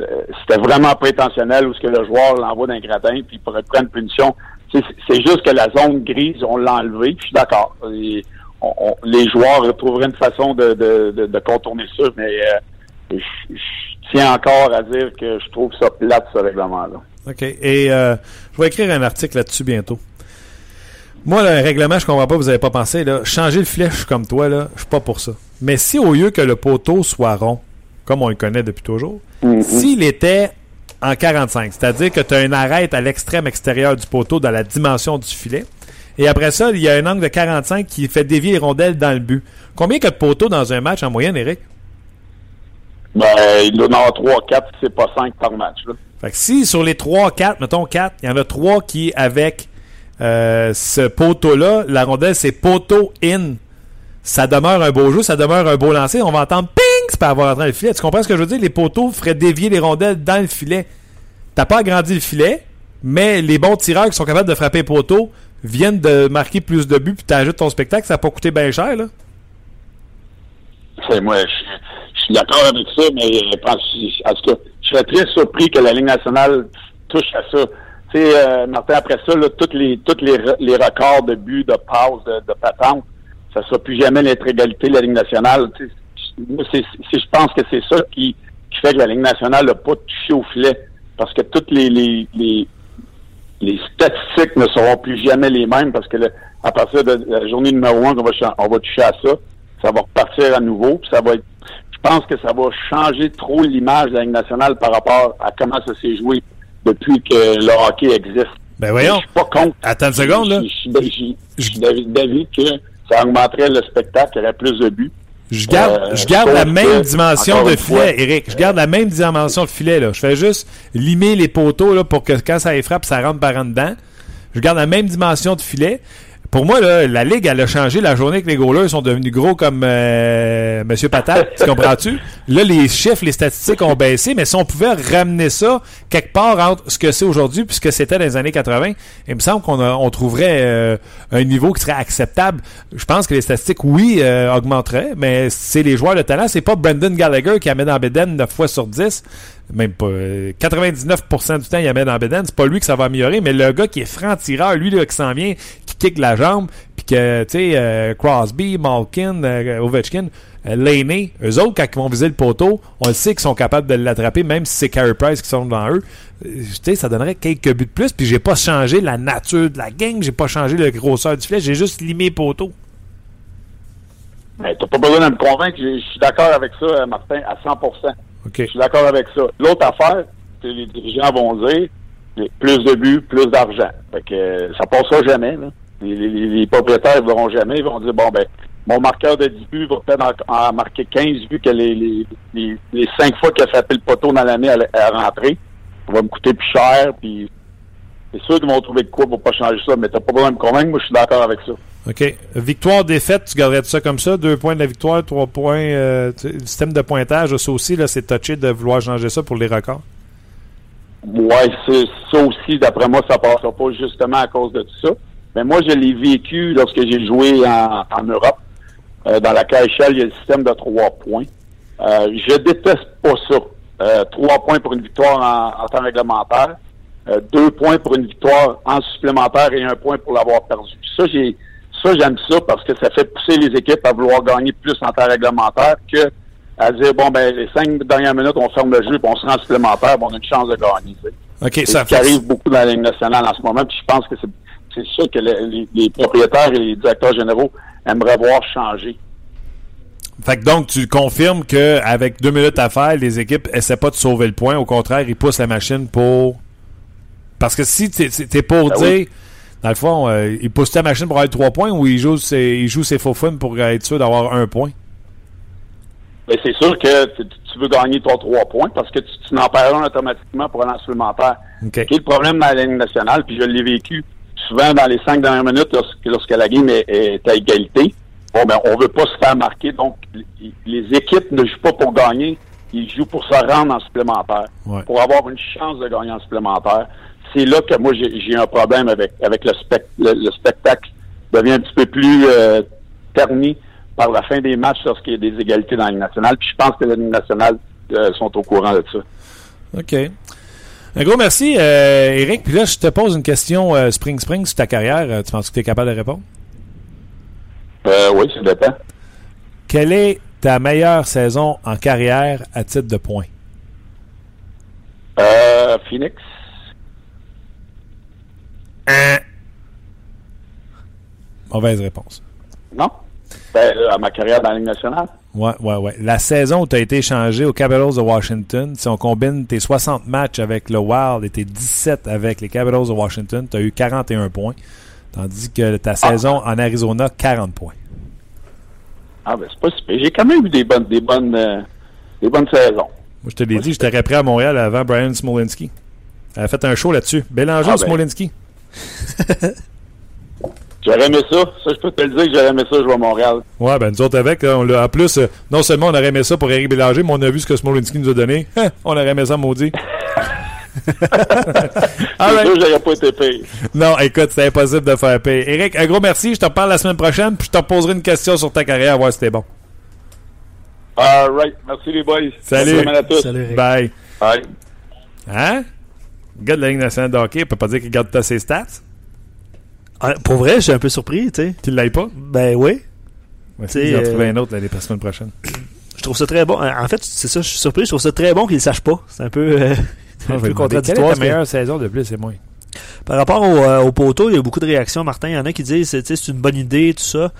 euh, c'était vraiment pas intentionnel, où ce que le joueur l'envoie d'un gradin, puis il pourrait prendre une punition. C'est juste que la zone grise, on l'a enlevé, je suis d'accord. Les joueurs retrouveraient une façon de, de, de, contourner ça, mais euh, je, tiens encore à dire que je trouve ça plate, ce règlement-là. OK. Et je vais écrire un article là-dessus bientôt. Moi, le règlement, je comprends pas, vous avez pas pensé, là. Changer le flèche comme toi, là, je suis pas pour ça. Mais si au lieu que le poteau soit rond, comme on le connaît depuis toujours, Mhm. s'il était en 45, c'est-à-dire que tu as une arête à l'extrême extérieur du poteau dans la dimension du filet, et après ça, il y a un angle de 45 qui fait dévier les rondelles dans le but. Combien que de poteaux dans un match en moyenne, Eric? Ben, il en a 3, 4, c'est pas 5 par match, là. Fait que si sur les 3, 4, mettons 4, il y en a 3 qui, avec euh, ce poteau-là, la rondelle, c'est poteau in. Ça demeure un beau jeu, ça demeure un beau lancer. On va entendre ping, c'est pas avoir entré le filet. Tu comprends ce que je veux dire? Les poteaux feraient dévier les rondelles dans le filet. T'as pas agrandi le filet, mais les bons tireurs qui sont capables de frapper poteau viennent de marquer plus de buts, puis t'ajoutes ton spectacle, ça n'a pas coûté bien cher, là. C'est moi, je, suis d'accord avec ça, mais je pense, en tout cas, je serais très surpris que la Ligue nationale touche à ça. Tu sais, euh, Martin, après ça, là, tous les tous les, les records de buts, de passes, de, de patentes, ça sera plus jamais l'intégralité de la Ligue nationale. Tu sais, c'est, je pense que c'est ça qui, qui fait que la Ligue nationale n'a pas touché au filet. Parce que toutes les, les statistiques ne seront plus jamais les mêmes parce que le- à partir de la journée numéro un qu'on va, on va toucher à ça, ça va repartir à nouveau. Puis ça va être, je pense que ça va changer trop l'image de la Ligue nationale par rapport à comment ça s'est joué depuis que le hockey existe. Ben voyons. Je suis pas contre. Attends une seconde, là. Je, suis d'avis que ça augmenterait le spectacle, il y aurait plus de buts. Je garde, Euh, je garde sauf la même que, dimension de filet, fois, Eric. Je garde la même dimension de filet, là. Je fais juste limer les poteaux, là, pour que quand ça les frappe, ça rentre par en dedans. Je garde la même dimension de filet. Pour moi, là, la Ligue, elle a changé la journée que les goalers sont devenus gros comme euh, Monsieur Patate. [LAUGHS] tu comprends-tu? Là, les chiffres, les statistiques ont baissé, mais si on pouvait ramener ça quelque part entre ce que c'est aujourd'hui puis ce que c'était dans les années 80, il me semble qu'on on trouverait euh, un niveau qui serait acceptable. Je pense que les statistiques, oui, euh, augmenteraient, mais c'est les joueurs de talent. C'est pas Brendan Gallagher qui amène dans Beden 9 fois sur 10 même pas 99% du temps il amène dans Beden, c'est pas lui que ça va améliorer, mais le gars qui est franc-tireur, lui là, qui s'en vient, qui kick la jambe, puis que, tu sais, euh, Crosby, Malkin, euh, Ovechkin, euh, Laney, eux autres, quand ils vont viser le poteau, on le sait qu'ils sont capables de l'attraper, même si c'est Carey Price qui sont dans eux. tu sais, ça donnerait quelques buts de plus, puis j'ai pas changé la nature de la game, j'ai pas changé le grosseur du filet, j'ai juste limé poteau. Mais t'as pas besoin de me convaincre, je suis d'accord avec ça, Martin, à 100%. Je suis d'accord avec ça. L'autre affaire, c'est les dirigeants vont dire plus de buts, plus d'argent. Fait que ça passera jamais. Les, propriétaires ne verront jamais. Ils vont dire bon ben mon marqueur de 10 buts va peut-être en, marquer 15 vu que les, les, les, 5 fois qu'il a frappé le poteau dans l'année à, à rentrer. Ça va me coûter plus cher. Puis c'est sûr qu'ils vont trouver de quoi pour pas changer ça, mais t'as pas besoin de me convaincre. Moi, je suis d'accord avec ça. OK. Victoire, défaite, tu garderais ça comme ça? Deux points de la victoire, trois points. Euh, le système de pointage, ça aussi, là, c'est touché de vouloir changer ça pour les records. Ouais, ça aussi, d'après moi, ça passera pas justement à cause de tout ça. Mais moi, je l'ai vécu lorsque j'ai joué en, Europe. Euh, dans la KHL, il y a le système de trois points. Euh, je déteste pas ça. Euh, trois points pour une victoire en, en temps réglementaire. deux points pour une victoire en supplémentaire et un point pour l'avoir perdu. Ça, j'ai ça, j'aime ça parce que ça fait pousser les équipes à vouloir gagner plus en temps réglementaire que à dire bon ben les cinq dernières minutes on ferme le jeu et on se rend supplémentaire, bon, on a une chance de gagner. Ok, ça fait... arrive beaucoup dans la Ligue nationale en ce moment, puis je pense que c'est ça que les, propriétaires et les directeurs généraux aimeraient voir changer. Fait que donc, tu confirmes qu'avec deux minutes à faire, les équipes essaient pas de sauver le point. Au contraire, ils poussent la machine pour. Parce que si tu es, pour ben dire, dans le fond, euh, il pousse ta machine pour avoir trois points ou il joue ses, il joue ses faux fun pour être sûr d'avoir un point? Ben, c'est sûr que tu veux gagner ton trois points parce que tu, n'en perds un automatiquement pour un supplémentaire. Okay. le problème dans la Ligue nationale, puis je l'ai vécu souvent dans les cinq dernières minutes lorsque, lorsque la game est, à égalité. Bon, ben, on veut pas se faire marquer. Donc, les, équipes ne jouent pas pour gagner. Ils jouent pour se rendre en supplémentaire. Pour avoir une chance de gagner en supplémentaire c'est là que moi j'ai un problème avec avec le, le, spectacle devient un petit peu plus euh, terni par la fin des matchs lorsqu'il y a des égalités dans la Ligue nationale. Puis je pense que la Ligue nationale euh, sont au courant de ça. OK. Un gros merci, euh, Eric. Puis là, je te pose une question euh, Spring Spring sur ta carrière. Tu penses que tu es capable de répondre? oui, ça dépend. Quelle est ta meilleure saison en carrière à titre de points? Phoenix. Hein? Mauvaise réponse. Non? Ben, à ma carrière dans la Ligue nationale. Ouais, ouais, ouais. La saison où tu as été échangé aux Capitals de Washington, si on combine tes 60 matchs avec le Wild et tes 17 avec les Capitals de Washington, tu as eu 41 points. Tandis que ta saison en Arizona, 40 points. Ah, ben, c'est pas super. J'ai quand même eu des bonnes, des bonnes, euh, des bonnes saisons. Moi, je te l'ai dit, j'étais prêt à Montréal avant Brian Smolinski. Elle a fait un show là-dessus. Bélanger ah, ben. Smolinski? [LAUGHS] J'aurais aimé ça. Ça, je peux te le dire que j'aurais aimé ça, je vais à Montréal. Ouais, ben nous autres avec, on en plus, euh, non seulement on aurait aimé ça pour Eric Bélanger, mais on a vu ce que Smolinski nous a donné. [LAUGHS] Hein, on aurait aimé ça, maudit. [LAUGHS] ah ouais. j'aurais pas été payé. Non, écoute, c'est impossible de faire payer. Eric, un gros merci. Je te reparle la semaine prochaine, puis je te poserai une question sur ta carrière, à voir si c'était bon. All right. Merci les boys. Salut. à tous. Salut, Bye. Bye. Hein? Le gars de la Ligue nationale de hockey, peut pas dire qu'il garde tas ses stats? Ah, pour vrai, je suis un peu surpris, tu sais. Qu'il l'aille pas? Ben oui. Ouais, il en euh... trouver un autre l'année semaine prochaine. Je trouve ça très bon. En fait, c'est ça, je suis surpris. Je trouve ça très bon qu'il ne sache pas. C'est un peu, euh, [LAUGHS] un peu contradictoire. Quelle est ta meilleure saison de plus, c'est moins? Par rapport au, euh, au, poteau, il y a beaucoup de réactions, Martin. Il y en a qui disent c'est une bonne idée, tout ça.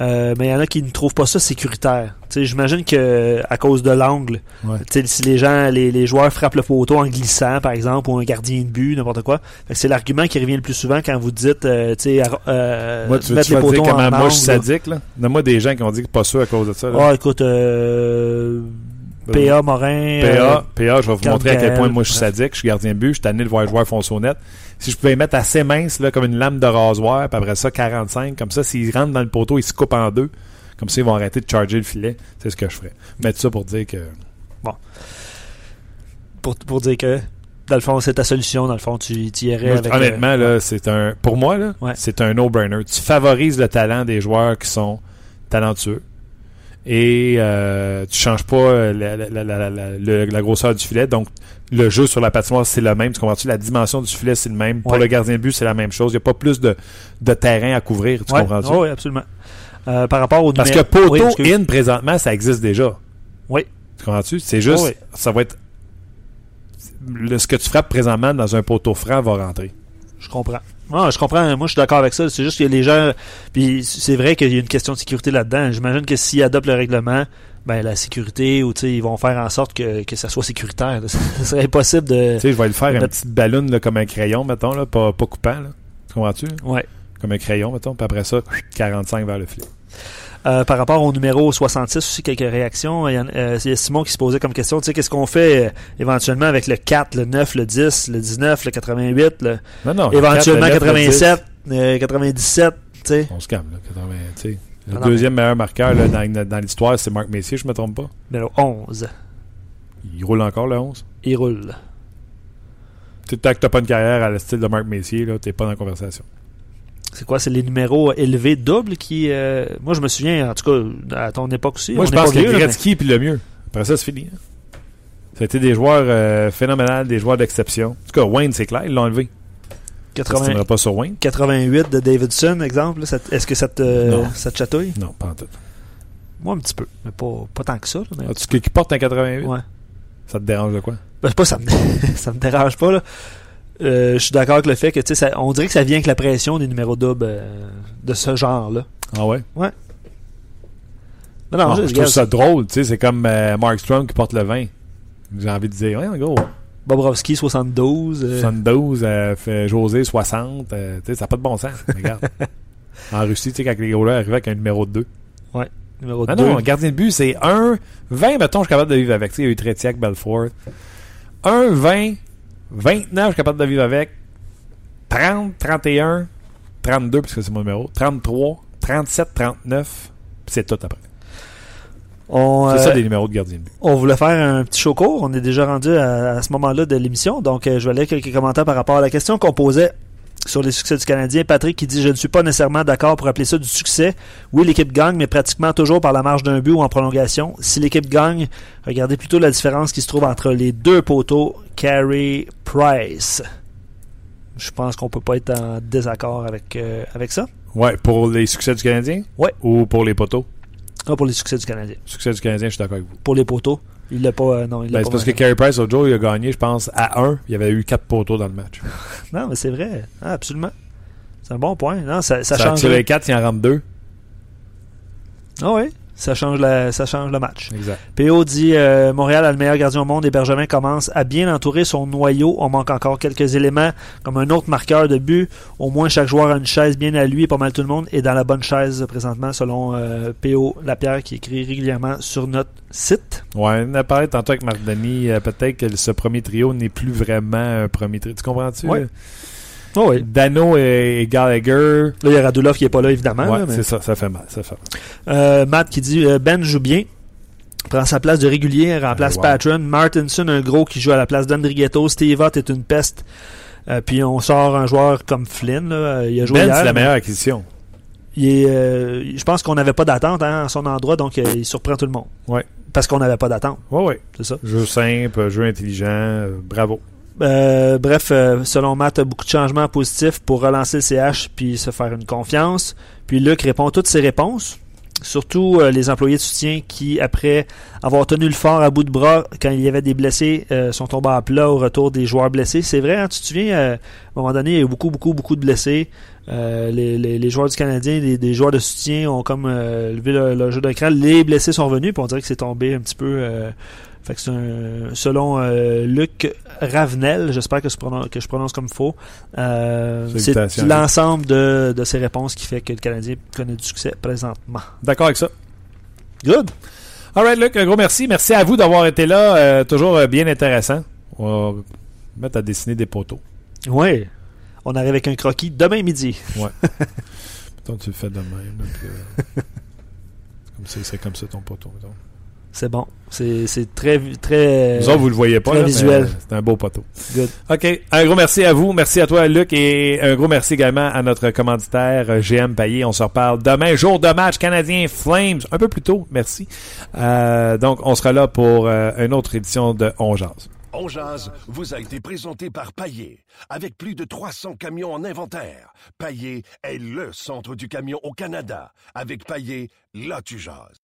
Euh, mais il y en a qui ne trouvent pas ça sécuritaire. J'imagine que à cause de l'angle, si les gens, les, les, joueurs frappent le poteau en glissant, par exemple, ou un gardien de but, n'importe quoi, c'est l'argument qui revient le plus souvent quand vous dites, euh, tu sais, euh, moi, tu, mettre les poteaux en moi je suis sadique là? Donne-moi des gens qui ont dit que pas sûr à cause de ça. Ah, écoute, PA, Morin. PA, euh, PA, je vais vous montrer à quel point moi je suis sadique, je suis gardien de but, je suis tanné de voir foncer au net. Si je pouvais mettre assez mince, là, comme une lame de rasoir, puis après ça, 45, comme ça, s'ils rentrent dans le poteau, ils se coupent en deux. Comme ça, ils vont arrêter de charger le filet. C'est ce que je ferais. Mettre ça pour dire que. pour, pour dire que, dans le fond, c'est ta solution. Dans le fond, tu tu irais avec. honnêtement, euh, là, c'est un. Pour moi, là, Ouais. c'est un no-brainer. Tu favorises le talent des joueurs qui sont talentueux. Et euh, tu changes pas euh, la, la- la- la- la- le- la grosseur du filet. Donc, le jeu sur la patinoire, c'est le même. Tu comprends-tu? La dimension du filet, c'est le même. Pour le gardien de but, c'est la même chose. Il n'y a pas plus de, de terrain à couvrir. Tu ouais, comprends-tu? oui, absolument. Euh, par rapport au Parce que poteau Oui, in, présentement, ça existe déjà. Oui. Tu comprends-tu? C'est juste, Oh, oui. ça va être... le- ce que tu frappes présentement dans un poteau franc va rentrer. Je comprends. Non, je comprends. Moi, je suis d'accord avec ça. C'est juste que les gens. Puis c'est vrai qu'il y a une question de sécurité là-dedans. J'imagine que s'ils adoptent le règlement, ben la sécurité ou tu sais, ils vont faire en sorte que, que ça soit sécuritaire. [LAUGHS] Ce serait impossible de. Tu sais, je vais le faire un Notre- petit ballon là, comme un crayon, mettons, là, pas, pas coupant. Là. Tu comprends-tu? Ouais. Comme un crayon, mettons. Puis après ça, 45 vers le filet. Euh, par rapport au numéro 66, aussi quelques réactions. Il y, en- euh, il y a Simon qui se posait comme question, tu sais, qu'est-ce qu'on fait euh, éventuellement avec le 4, le 9, le 10, le 19, le 88, le, Non, non. éventuellement le 4, le 9, le 10. 87, euh, 97, tu sais. On se calme, là. 80, tu sais. Le Ah deuxième meilleur marqueur là, dans, dans l'histoire, c'est Marc Messier, je me trompe pas? Numéro 11, Il roule encore le 11. il roule. Tant que t'as pas une carrière à le style de Marc Messier, là, t'es pas dans la conversation. C'est quoi, c'est les numéros élevés doubles qui... euh, moi, je me souviens, en tout cas, à ton époque aussi. Moi, je pense que Gretzky puis le mieux. Après ça, c'est fini. hein. Ça a été des joueurs euh, phénoménales, des joueurs d'exception. En tout cas, Wayne, c'est clair, ils l'ont enlevé. mais Ça ne 80 pas sur Wayne. 88 de Davidson, exemple. Est-ce que ça te, ça te chatouille? Non, pas en tout. Moi, un petit peu, mais pas, pas tant que ça. là, mais- As-tu qui porte un 88? Ouais. Ça te dérange de quoi? Ben, pas ça me, [LAUGHS] ça me dérange pas là. Euh, je suis d'accord avec le fait que tu sais on dirait que ça vient avec la pression des numéros doubles euh, de ce genre là. Ah ouais? Non, non, Ah, je, je trouve ça drôle, tu sais, c'est comme euh, Mark Strong qui porte le 20. J'ai envie de dire, ouais, gros, Bobrovski 72. euh, 72, euh, fait José 60, euh, tu sais, ça n'a pas de bon sens. Regarde. [LAUGHS] en Russie, tu sais, quand les gros-là arrivaient avec un numéro 2. numéro Ah 2. non, gardien de but, c'est 1, 20, mettons, je suis capable de vivre avec. Tu sais, il y a eu Tretiak, Belfort. 1, 20, 29, je suis capable de vivre avec. 30, 31, 32, parce que c'est mon numéro. 33, 37, 39, puis c'est tout après. C'est euh, ça des numéros de gardien de but. on voulait faire un petit show court. On est déjà rendu à, à ce moment-là de l'émission. Donc, euh, je vais lire quelques commentaires par rapport à la question qu'on posait sur les succès du Canadien. Patrick qui dit Je ne suis pas nécessairement d'accord pour appeler ça du succès. Oui, l'équipe gagne, mais pratiquement toujours par la marge d'un but ou en prolongation. Si l'équipe gagne, regardez plutôt la différence qui se trouve entre les deux poteaux Carey Price. Je pense qu'on peut pas être en désaccord avec, euh, avec ça. Ouais, pour les succès du Canadien? Ouais. Ou pour les poteaux? Ah, pour les succès du Canadien. Succès du Canadien, je suis d'accord avec vous. Pour les poteaux, il l'a pas. euh, non, il l'a Ben, pas c'est parce que. Carey Price, l'autre jour, il a gagné, je pense, à 1. Il y avait eu 4 poteaux dans le match. [LAUGHS] Non, mais c'est vrai. Ah, absolument. C'est un bon point. Non, ça, ça Ça, change. sur les 4, il en rentre 2. Ah oui, ça change, la, ça change le match. Exact. PO dit euh, Montréal a le meilleur gardien au monde et Bergevin commence à bien entourer son noyau. On manque encore quelques éléments comme un autre marqueur de but. Au moins, chaque joueur a une chaise bien à lui et pas mal tout le monde est dans la bonne chaise présentement, selon euh, PO Lapierre qui écrit régulièrement sur notre site. Ouais, on a parlé tantôt avec Marc Denis. euh, Peut-être que ce premier trio n'est plus vraiment un premier trio. Tu comprends-tu? Ouais. Oh oui. Dano et, Gallagher. Là, il y a Radulov qui est pas là, évidemment. ouais, mais- c'est ça, ça fait mal. Ça fait mal. Euh, Matt qui dit euh, Ben joue bien. Prend sa place de régulier, remplace Ah, wow. Patron. Martinson, un gros qui joue à la place d'Andrighetto. Steve Ott est une peste. Euh, puis on sort un joueur comme Flynn. Là. Il a joué Ben, c'est la meilleure acquisition. il est, je pense qu'on n'avait pas d'attente hein, à son endroit, donc il surprend tout le monde. Ouais. Parce qu'on n'avait pas d'attente, Ouais, ouais. c'est ça. Jeu simple, jeu intelligent. bravo. Euh, bref, euh, selon Matt, beaucoup de changements positifs pour relancer le CH puis se faire une confiance. Puis Luc répond toutes ses réponses. Surtout euh, les employés de soutien qui, après avoir tenu le fort à bout de bras quand il y avait des blessés, sont tombés à plat au retour des joueurs blessés. C'est vrai, hein, tu te souviens, à un moment donné, il y a eu beaucoup, beaucoup, beaucoup de blessés. Les, joueurs du Canadien, les, joueurs de soutien ont comme levé le, jeu d'écran. Les blessés sont revenus, puis on dirait que c'est tombé un petit peu. Fait que c'est un, selon euh, Luc Ravenel, j'espère que, je prononce- que je prononce comme faux. Euh, c'est l'ensemble de, de ces réponses qui fait que le Canadien connaît du succès présentement. D'accord avec ça. Good. All right, Luc, un gros merci. Merci à vous d'avoir été là. Euh, toujours bien intéressant. On va mettre à dessiner des poteaux. Oui. On arrive avec un croquis demain midi. Ouais. [LAUGHS] Mettons, tu le fais de même. là, puis, comme ça, c'est comme ça ton poteau. C'est bon. C'est c'est très, très. Vous autres, vous le voyez pas. très là, mais, visuel. euh, C'est un beau poteau. Good. OK. Un gros merci à vous. Merci à toi, Luc. Et un gros merci également à notre commanditaire euh, GM Payet. On se reparle demain, jour de match canadien Flames. Un peu plus tôt. Merci. Euh, donc, on sera là pour euh, une autre édition de On Jase. On jase vous a été présenté par Paillé. Avec plus de 300 camions en inventaire, Paillé est le centre du camion au Canada. Avec Paillé, là tu jases.